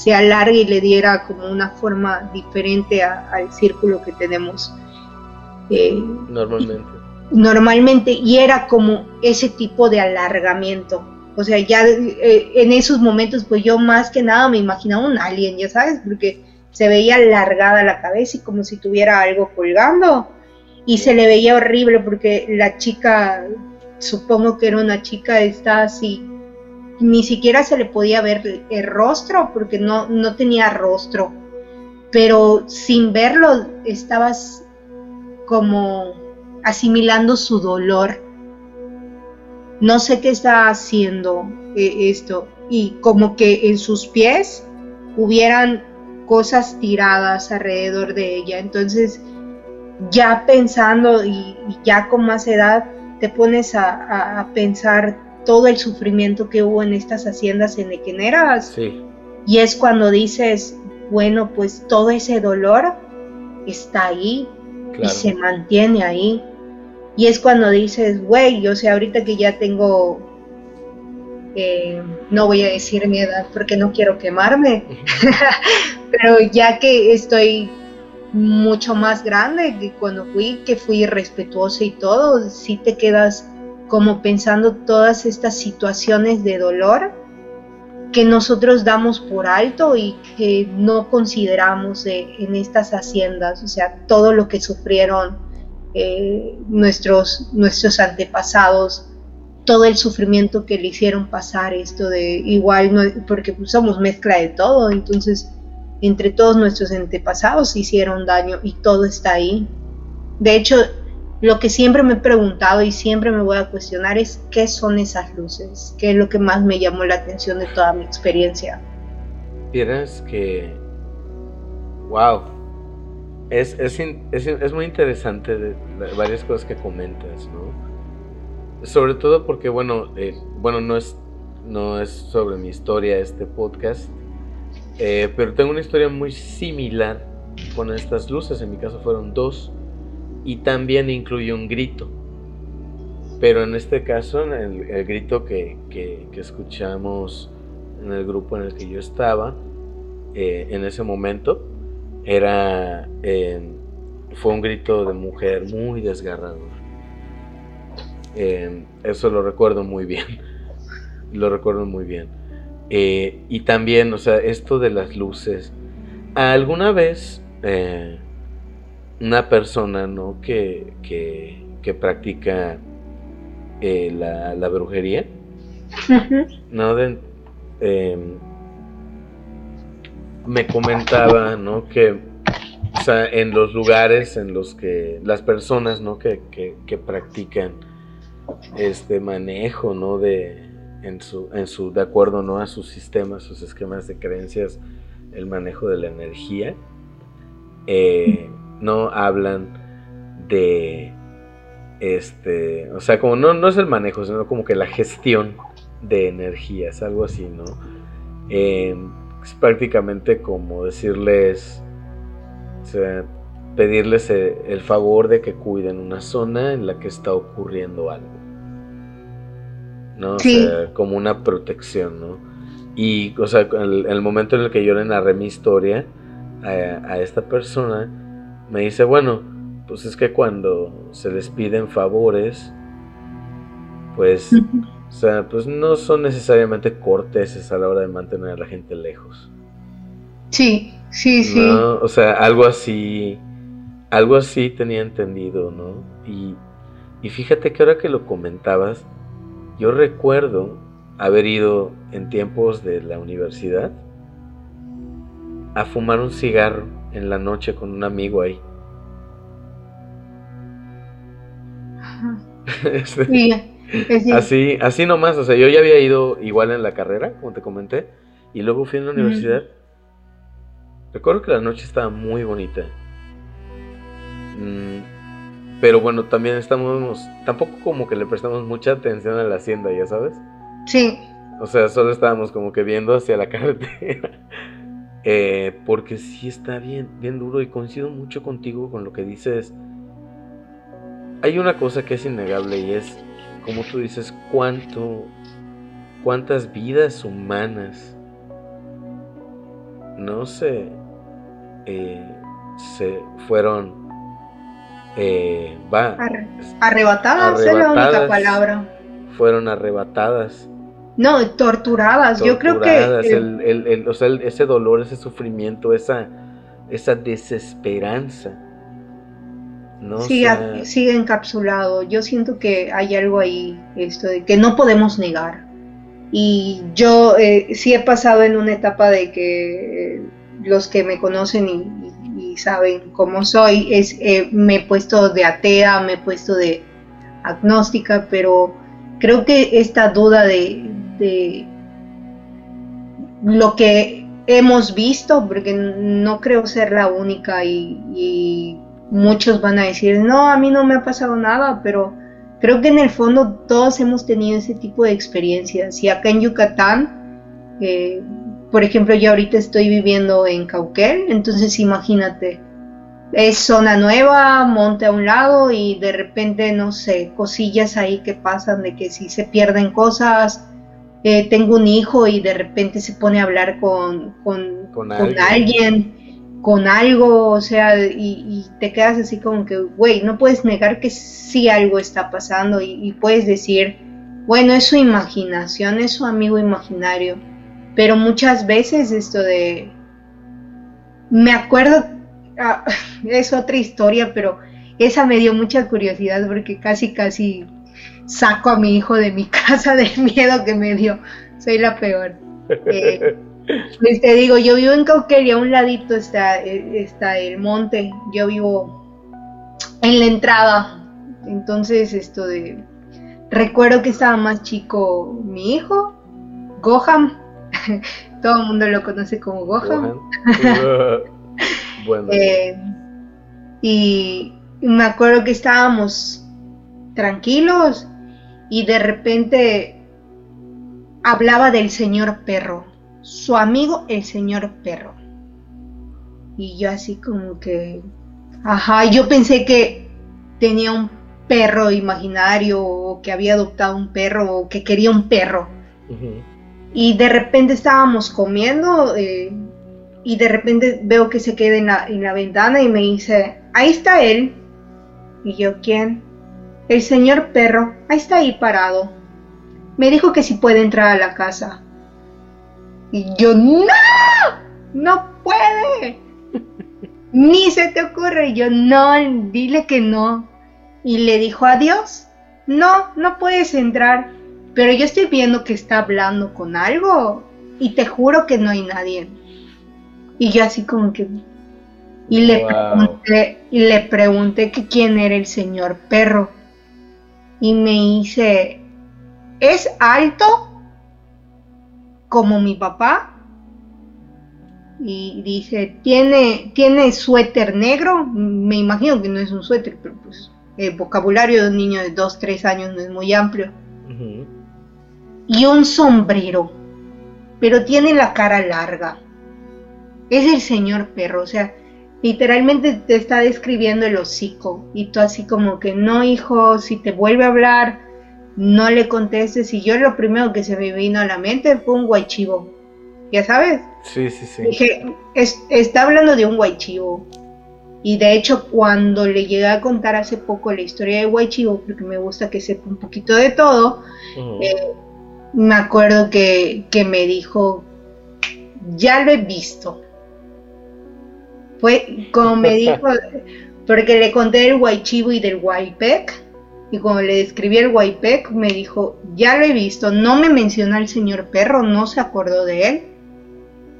se, alargue y le diera como una forma diferente al círculo que tenemos. Eh, normalmente. normalmente, y era como ese tipo de alargamiento. O sea, ya eh, en esos momentos, pues yo más que nada me imaginaba un alien, ya sabes, porque se veía alargada la cabeza y como si tuviera algo colgando y se le veía horrible porque la chica, supongo que era una chica, está así, ni siquiera se le podía ver el rostro porque no, no tenía rostro, pero sin verlo estabas como asimilando su dolor. No sé qué está haciendo eh, esto y como que en sus pies hubieran cosas tiradas alrededor de ella. Entonces, ya pensando y, ya con más edad, te pones a, pensar todo el sufrimiento que hubo en estas haciendas en Equeneras. Sí. Y es cuando dices, bueno, pues todo ese dolor está ahí y se mantiene ahí. Y es cuando dices, güey, o sea, ahorita que ya tengo, eh, no voy a decir mi edad porque no quiero quemarme, pero ya que estoy mucho más grande que cuando fui, que fui respetuosa y todo, si te quedas como pensando todas estas situaciones de dolor que nosotros damos por alto y que no consideramos en estas haciendas, o sea, todo lo que sufrieron eh, nuestros, nuestros antepasados, todo el sufrimiento que le hicieron pasar esto de igual, porque somos mezcla de todo, entonces entre todos nuestros antepasados hicieron daño y todo está ahí. De hecho, lo que siempre me he preguntado y siempre me voy a cuestionar es qué son esas luces, qué es lo que más me llamó la atención de toda mi experiencia. Vieras que, wow, es, es, muy interesante de, varias cosas que comentas, ¿no? Sobre todo porque, bueno, eh, bueno no, es, no es sobre mi historia este podcast, eh, pero tengo una historia muy similar con estas luces, en mi caso fueron dos, y también incluye un grito. Pero en este caso, el, grito que, escuchamos en el grupo en el que yo estaba, eh, en ese momento, era fue un grito de mujer muy desgarrador. Eh, eso lo recuerdo muy bien. Lo recuerdo muy bien. Eh, y también, o sea, esto de las luces. ¿Alguna vez eh, una persona, ¿no? Que, que, practica eh, la, brujería, ¿no? Em, me comentaba, ¿no? Que, o sea, en los lugares en los que las personas, ¿no? Que, que, que practican este manejo, ¿no? De, en su, en su, de acuerdo ¿no? a sus sistemas, sus esquemas de creencias, el manejo de la energía, eh, no hablan de este, o sea, como no, no es el manejo, sino como que la gestión de energías, algo así, ¿no? Eh, es prácticamente como decirles, o sea, pedirles el favor de que cuiden una zona en la que está ocurriendo algo. ¿no? O sea, como una protección, ¿no? Y, o sea, el, el momento en el que yo le narré mi historia a, esta persona, me dice, bueno, pues es que cuando se les piden favores, pues, o sea, pues no son necesariamente corteses a la hora de mantener a la gente lejos. Sí, sí, sí. O sea, algo así, algo así tenía entendido, ¿no? Y, y fíjate que ahora que lo comentabas, yo recuerdo haber ido en tiempos de la universidad a fumar un cigarro en la noche con un amigo ahí. sí, así, así nomás, o sea, yo ya había ido igual en la carrera, como te comenté, y luego fui a la universidad. Recuerdo que la noche estaba muy bonita. Mm, pero bueno, también estamos, tampoco como que le prestamos mucha atención a la hacienda, ya sabes. Sí. O sea, solo estábamos como que viendo hacia la carretera. Eh, porque sí está bien, bien duro y coincido mucho contigo con lo que dices. Hay una cosa que es innegable y es, como tú dices, cuánto, cuántas vidas humanas no sé, eh, se fueron eh, va, arrebatadas, es la única palabra. Fueron arrebatadas. No, torturadas. Yo creo que. El, el, o sea, ese dolor, ese sufrimiento, esa, esa desesperanza. ¿no? Sigue, sigue encapsulado. Yo siento que hay algo ahí, esto de que no podemos negar. Y yo eh, sí he pasado en una etapa de que los que me conocen y, saben cómo soy, es, eh, me he puesto de atea, me he puesto de agnóstica, pero creo que esta duda de, de lo que hemos visto, porque no creo ser la única y, muchos van a decir, no, a mí no me ha pasado nada, pero creo que en el fondo todos hemos tenido ese tipo de experiencias. Y acá en Yucatán, eh, por ejemplo, yo ahorita estoy viviendo en Cauquel, entonces imagínate, es zona nueva, monte a un lado y de repente, no sé, cosillas ahí que pasan de que si se pierden cosas, eh, tengo un hijo y de repente se pone a hablar con, con, alguien. con algo, o sea, y, te quedas así como que, güey, no puedes negar que sí algo está pasando y, y puedes decir, bueno, es su imaginación, es su amigo imaginario pero muchas veces esto de... Me acuerdo, ah, es otra historia, pero esa me dio mucha curiosidad porque casi, casi saco a mi hijo de mi casa del miedo que me dio. Soy la peor. Eh, pues te digo, yo vivo en Cauquelia, a un ladito está, eh, está el monte. Yo vivo en la entrada. Entonces, esto de. Recuerdo que estaba más chico mi hijo, Goham, Todo el mundo lo conoce como Gohan. Eh, y me acuerdo que estábamos tranquilos y de repente hablaba del señor perro, su amigo el señor perro. Y yo así como que, ajá, yo pensé que tenía un perro imaginario o que había adoptado un perro o que quería un perro. Y de repente estábamos comiendo eh, y de repente veo que se queda en la, en la ventana y me dice, ahí está él. Y yo, ¿quién? El señor perro, ahí está ahí parado. Me dijo que si puede entrar a la casa. Y yo, no, no puede. Ni se te ocurre. Y yo, no, dile que no. Y le dijo adiós. No, no puedes entrar pero yo estoy viendo que está hablando con algo y te juro que no hay nadie. Y yo así como que... Y le, pregunté, y le pregunté que quién era el señor perro. Y me dice, ¿es alto como mi papá? Y dice, ¿tiene, ¿tiene suéter negro? Me imagino que no es un suéter, pero pues el vocabulario de un niño de 2, 3 años no es muy amplio y un sombrero, pero tiene la cara larga. Es el señor perro, o sea, literalmente te está describiendo el hocico y tú así como que no, hijo, si te vuelve a hablar, no le contestes. Y yo lo primero que se me vino a la mente fue un guaychivo, ya sabes. Sí, sí, sí. Dije, está hablando de un guaychivo. Y de hecho, cuando le llegué a contar hace poco la historia de Guaychivo, porque me gusta que sepa un poquito de todo, me acuerdo que, me dijo, ya lo he visto. Fue como me dijo, porque le conté del Guaychivo y del Guaypec, y cuando le describí el Guaypec, me dijo, ya lo he visto, no me menciona el señor perro, no se acordó de él,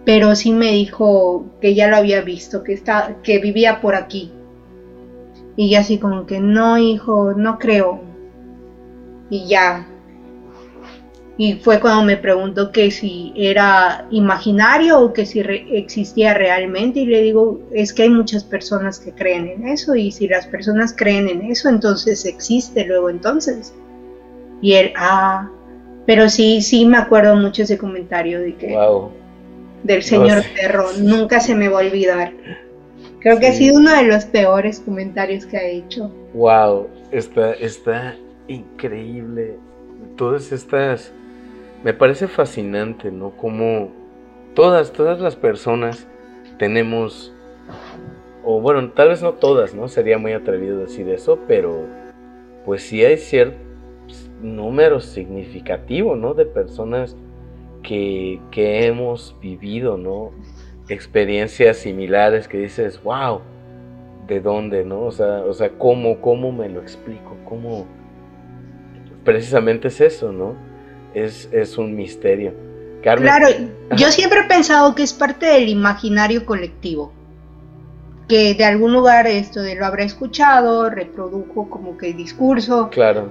pero sí me dijo que ya lo había visto, que, está, que vivía por aquí. Y así como que, no, hijo, no creo, y ya. Y fue cuando me preguntó que si era imaginario o que si existía realmente. Y le digo, es que hay muchas personas que creen en eso. Y si las personas creen en eso, entonces existe luego entonces. Y él, ah, pero sí, sí me acuerdo mucho ese comentario de que... Del señor perro, nunca se me va a olvidar. Creo que ha sido uno de los peores comentarios que ha hecho. Wow, está, está increíble. Todas estas. Me parece fascinante, ¿no? Como todas, todas las personas tenemos. O bueno, tal vez no todas, ¿no? Sería muy atrevido decir eso, pero pues sí hay cierto número significativo, ¿no? De personas que, que hemos vivido, ¿no? experiencias similares que dices, wow, ¿de dónde, no? O sea, o sea ¿cómo, cómo me lo explico? ¿Cómo? Precisamente es eso, ¿no? Es, es un misterio. Claro, yo siempre he pensado que es parte del imaginario colectivo. Que de algún lugar esto de lo habrá escuchado, reprodujo como que el discurso. Claro.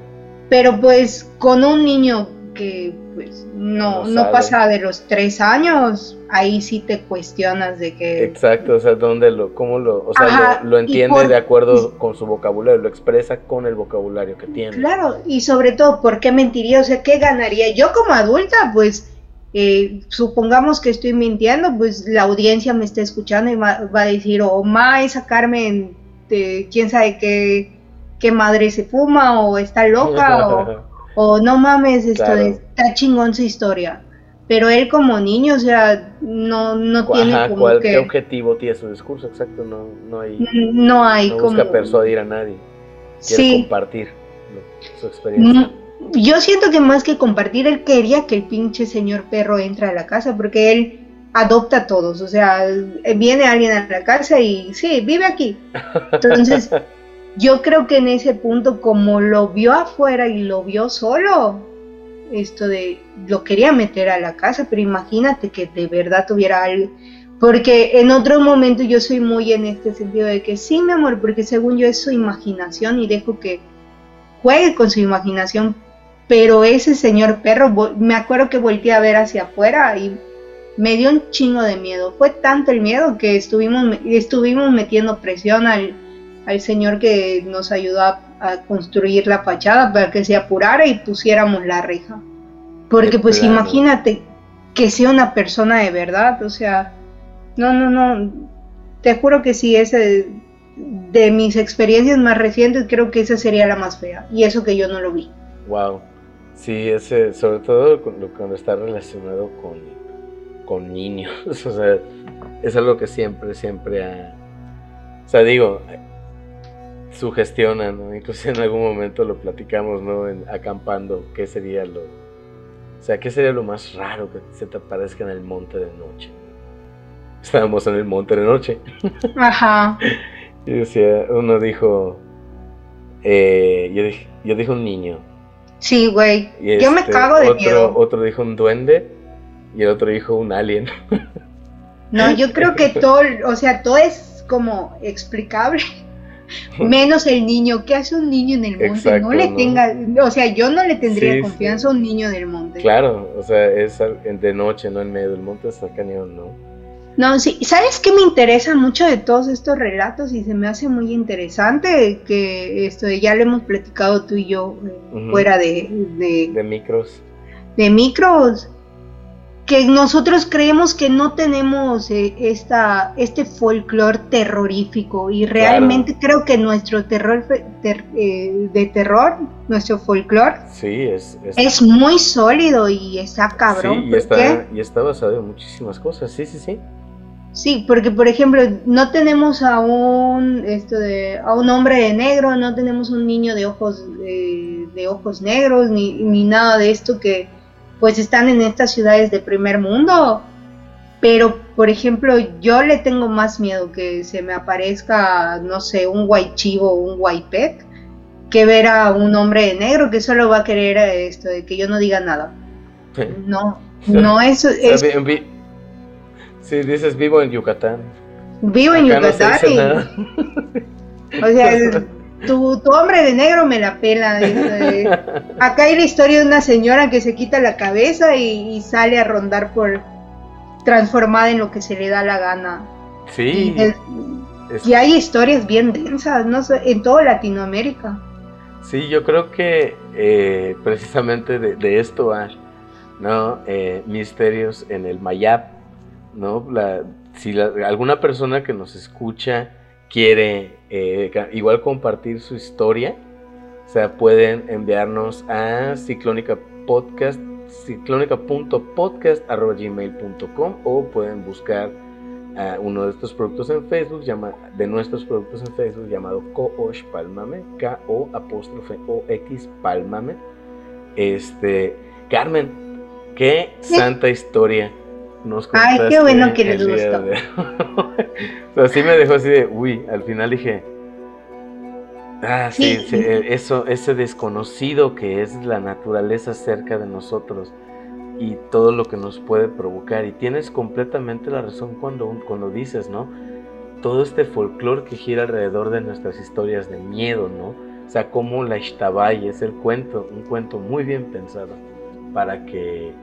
Pero pues con un niño que pues no, no, pasa de los tres años, ahí sí te cuestionas de que... Exacto, o sea, ¿dónde lo, cómo lo, o sea, lo, entiende de acuerdo con su vocabulario, lo expresa con el vocabulario que tiene. Claro, y sobre todo, ¿por qué mentiría? O sea, ¿qué ganaría? Yo como adulta, pues, eh, supongamos que estoy mintiendo, pues la audiencia me está escuchando y va, a decir, o oh, ma, esa Carmen, de, quién sabe qué, qué madre se fuma, o está loca, o... o no mames, esto está chingón su historia. Pero él como niño, o sea, no, no tiene como ¿cuál, que... ¿Qué objetivo tiene su discurso? Exacto, no, no hay... No hay no busca persuadir a nadie. Quiere compartir su experiencia. Mm, yo siento que más que compartir, él quería que el pinche señor perro entre a la casa, porque él adopta a todos, o sea, viene alguien a la casa y sí, vive aquí. Entonces, yo creo que en ese punto, como lo vio afuera y lo vio solo, esto de lo quería meter a la casa, pero imagínate que de verdad tuviera algo. Porque en otro momento yo soy muy en este sentido de que sí, mi amor, porque según yo es su imaginación y dejo que juegue con su imaginación. Pero ese señor perro, me acuerdo que volteé a ver hacia afuera y me dio un chingo de miedo. Fue tanto el miedo que estuvimos, estuvimos metiendo presión al, al señor que nos ayudó a, construir la fachada para que se apurara y pusiéramos la reja. Porque pues imagínate que sea una persona de verdad, o sea, no, no, no, te juro que sí, ese de mis experiencias más recientes creo que esa sería la más fea. Y eso que yo no lo vi. Wow, sí, ese, sobre todo cuando está relacionado con, con niños, o sea, es algo que siempre, siempre ha, o sea, digo, sugestiona, ¿no? Incluso en algún momento lo platicamos, ¿no? En, acampando, ¿qué sería lo... O sea, ¿qué sería lo más raro que se te aparezca en el monte de noche? Estábamos en el monte de noche. Ajá. y decía, uno dijo, eh, yo, dije, yo dije un niño. Sí, güey. yo me este, cago de otro, miedo. Otro dijo un duende y el otro dijo un alien. no, yo creo que todo, o sea, todo es como explicable menos el niño. ¿Qué hace un niño en el monte? no le tenga, o sea, yo no le tendría confianza a un niño del monte. Claro, o sea, es de noche, no en medio del monte, está cañón, ¿no? No, sí, ¿sabes qué me interesa mucho de todos estos relatos y se me hace muy interesante que esto ya lo hemos platicado tú y yo eh, fuera de, de, de micros. De micros que nosotros creemos que no tenemos eh, esta, este folclore terrorífico y realmente creo que nuestro terror eh, de terror, nuestro folclore, sí, es, es, muy sólido y está cabrón. Sí, y está, y está basado en muchísimas cosas, sí, sí, sí. Sí, porque por ejemplo no tenemos a un esto de a un hombre de negro, no tenemos un niño de ojos eh, de ojos negros ni, ni nada de esto que pues están en estas ciudades de primer mundo. Pero, por ejemplo, yo le tengo más miedo que se me aparezca, no sé, un white chivo o un pet, que ver a un hombre de negro que solo va a querer esto, de que yo no diga nada. No, no, eso es... Si dices vivo en Yucatán. Vivo en Yucatán. o sea, tu, hombre de negro me la pela. acá hay la historia de una señora que se quita la cabeza y, sale a rondar por transformada en lo que se le da la gana. Sí. Y, hay historias bien densas, no sé, en toda Latinoamérica. Sí, yo creo que eh, precisamente de, esto va, ¿no? Eh, misterios en el Mayap, ¿no? La, si alguna persona que nos escucha quiere eh, igual compartir su historia, o sea, pueden enviarnos a ciclónica podcast ciclónica.podcast.gmail.com o pueden buscar uno de estos productos en Facebook, llama, de nuestros productos en Facebook llamado Koosh Palmame, K-O apóstrofe O-X Palmame. Este, Carmen, qué santa historia nos Ay, qué bueno que les gustó. o sea, me dejó así de, uy, al final dije, ah, sí, eso, ese desconocido que es la naturaleza cerca de nosotros y todo lo que nos puede provocar. Y tienes completamente la razón cuando, cuando dices, ¿no? Todo este folclore que gira alrededor de nuestras historias de miedo, ¿no? O sea, como la Ishtabay es el cuento, un cuento muy bien pensado para que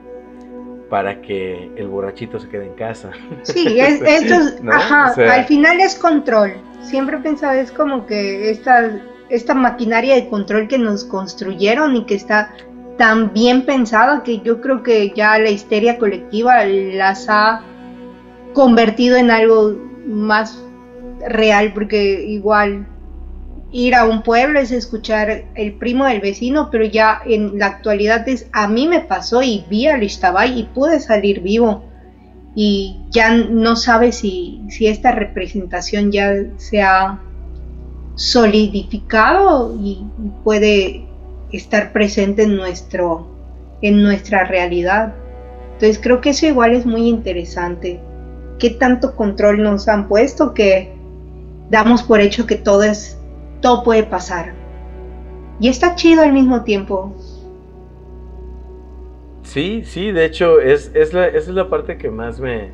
para que el borrachito se quede en casa. Sí, es, esto ajá, al final es control. Siempre he pensado, es como que esta, esta maquinaria de control que nos construyeron y que está tan bien pensada que yo creo que ya la histeria colectiva las ha convertido en algo más real, porque igual ir a un pueblo es escuchar el primo del vecino, pero ya en la actualidad es a mí me pasó y vi al Ishtabay y pude salir vivo. Y ya no sabe si, si esta representación ya se ha solidificado y puede estar presente en, nuestro, en nuestra realidad. Entonces creo que eso igual es muy interesante. ¿Qué tanto control nos han puesto que damos por hecho que todo es, todo puede pasar? Y está chido al mismo tiempo. Sí, sí, de hecho es, es la, esa es la parte que más me,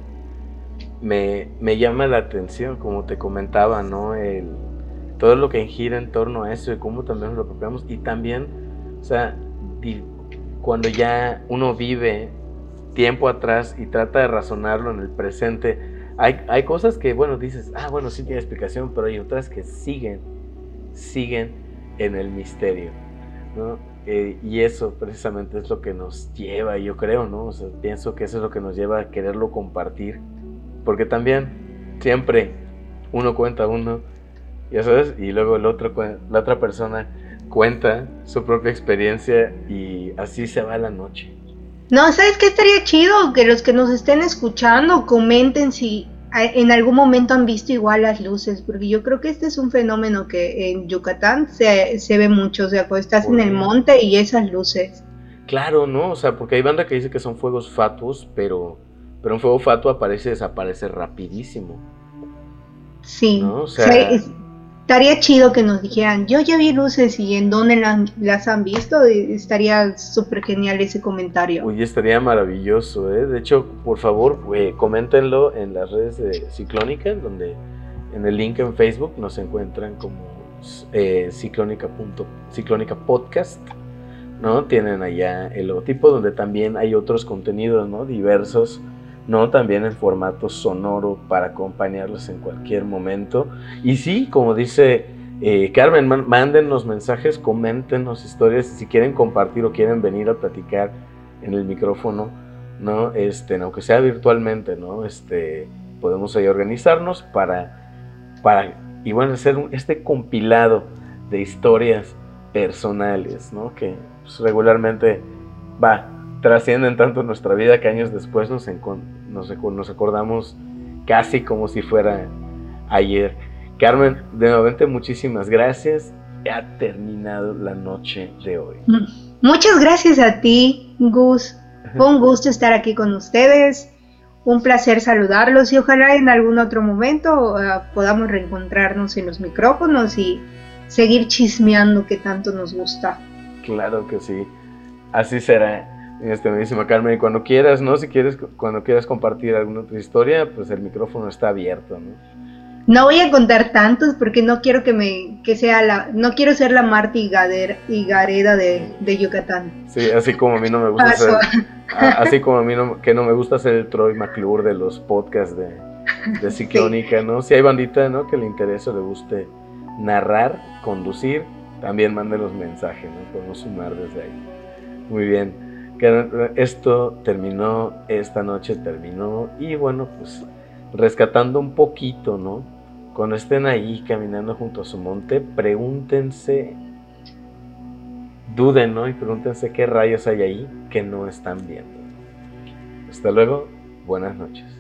me, me, llama la atención, como te comentaba, ¿no? El, todo lo que gira en torno a eso y cómo también nos lo apropiamos y también o sea, cuando ya uno vive tiempo atrás y trata de razonarlo en el presente, hay, hay cosas que, bueno, dices, ah, bueno, sí tiene explicación, pero hay otras que siguen, siguen en el misterio, ¿no? Eh, y eso precisamente es lo que nos lleva, yo creo, ¿no? Pienso que eso es lo que nos lleva a quererlo compartir, porque también siempre uno cuenta uno, ya sabes, y luego el otro, la otra persona cuenta su propia experiencia y así se va la noche. No, ¿sabes qué estaría chido? Que los que nos estén escuchando comenten si en algún momento han visto igual las luces, porque yo creo que este es un fenómeno que en Yucatán se, se ve mucho, o sea, cuando estás en el monte y esas luces. Claro, ¿no? O sea, porque hay banda que dice que son fuegos fatuos, pero, pero un fuego fatuo aparece y desaparece rapidísimo. Sí, ¿no? o sea, estaría chido que nos dijeran, yo ya vi luces y en dónde las, han visto, estaría súper genial ese comentario. Uy, estaría maravilloso, ¿eh? De hecho, por favor, eh, coméntenlo en las redes de Ciclónica, donde en el link en Facebook nos encuentran como eh, ciclónica, ciclónica podcast, ¿no? Tienen allá el logotipo donde también hay otros contenidos, ¿no? Diversos ¿no? También en formato sonoro para acompañarlos en cualquier momento. Y sí, como dice eh, Carmen, mándennos mensajes, coméntenos historias, si quieren compartir o quieren venir a platicar en el micrófono, ¿no? Este, aunque sea virtualmente, ¿no? Este, podemos ahí organizarnos para, para y bueno, hacer este compilado de historias personales, ¿no? Que pues, regularmente va, trascienden tanto nuestra vida que años después nos, nos, acordamos casi como si fuera ayer. Carmen, de nuevo, muchísimas gracias. Ha terminado la noche de hoy. Mm, muchas gracias a ti, Gus. Fue un gusto estar aquí con ustedes. Un placer saludarlos y ojalá en algún otro momento eh, podamos reencontrarnos en los micrófonos y seguir chismeando que tanto nos gusta. Claro que sí. Así será. Este, dice Carmen, y cuando quieras, ¿no? Si quieres, cuando quieras compartir alguna otra historia, pues el micrófono está abierto, ¿no? No voy a contar tantos porque no quiero que me que sea la no quiero ser la Marta Higareda de, de Yucatán. Sí, así como a mí no me gusta ser así como a mí no, que no me gusta ser el Troy McClure de los podcasts de, de Ciclónica, ¿no? Si hay bandita, ¿no? Que le interese o le guste narrar, conducir, también mande los mensajes, ¿no? Podemos sumar desde ahí. Muy bien. Esto terminó, esta noche terminó y bueno, pues rescatando un poquito, ¿no? Cuando estén ahí caminando junto a su monte, pregúntense, duden, ¿no? Y pregúntense qué rayos hay ahí que no están viendo. Hasta luego, buenas noches.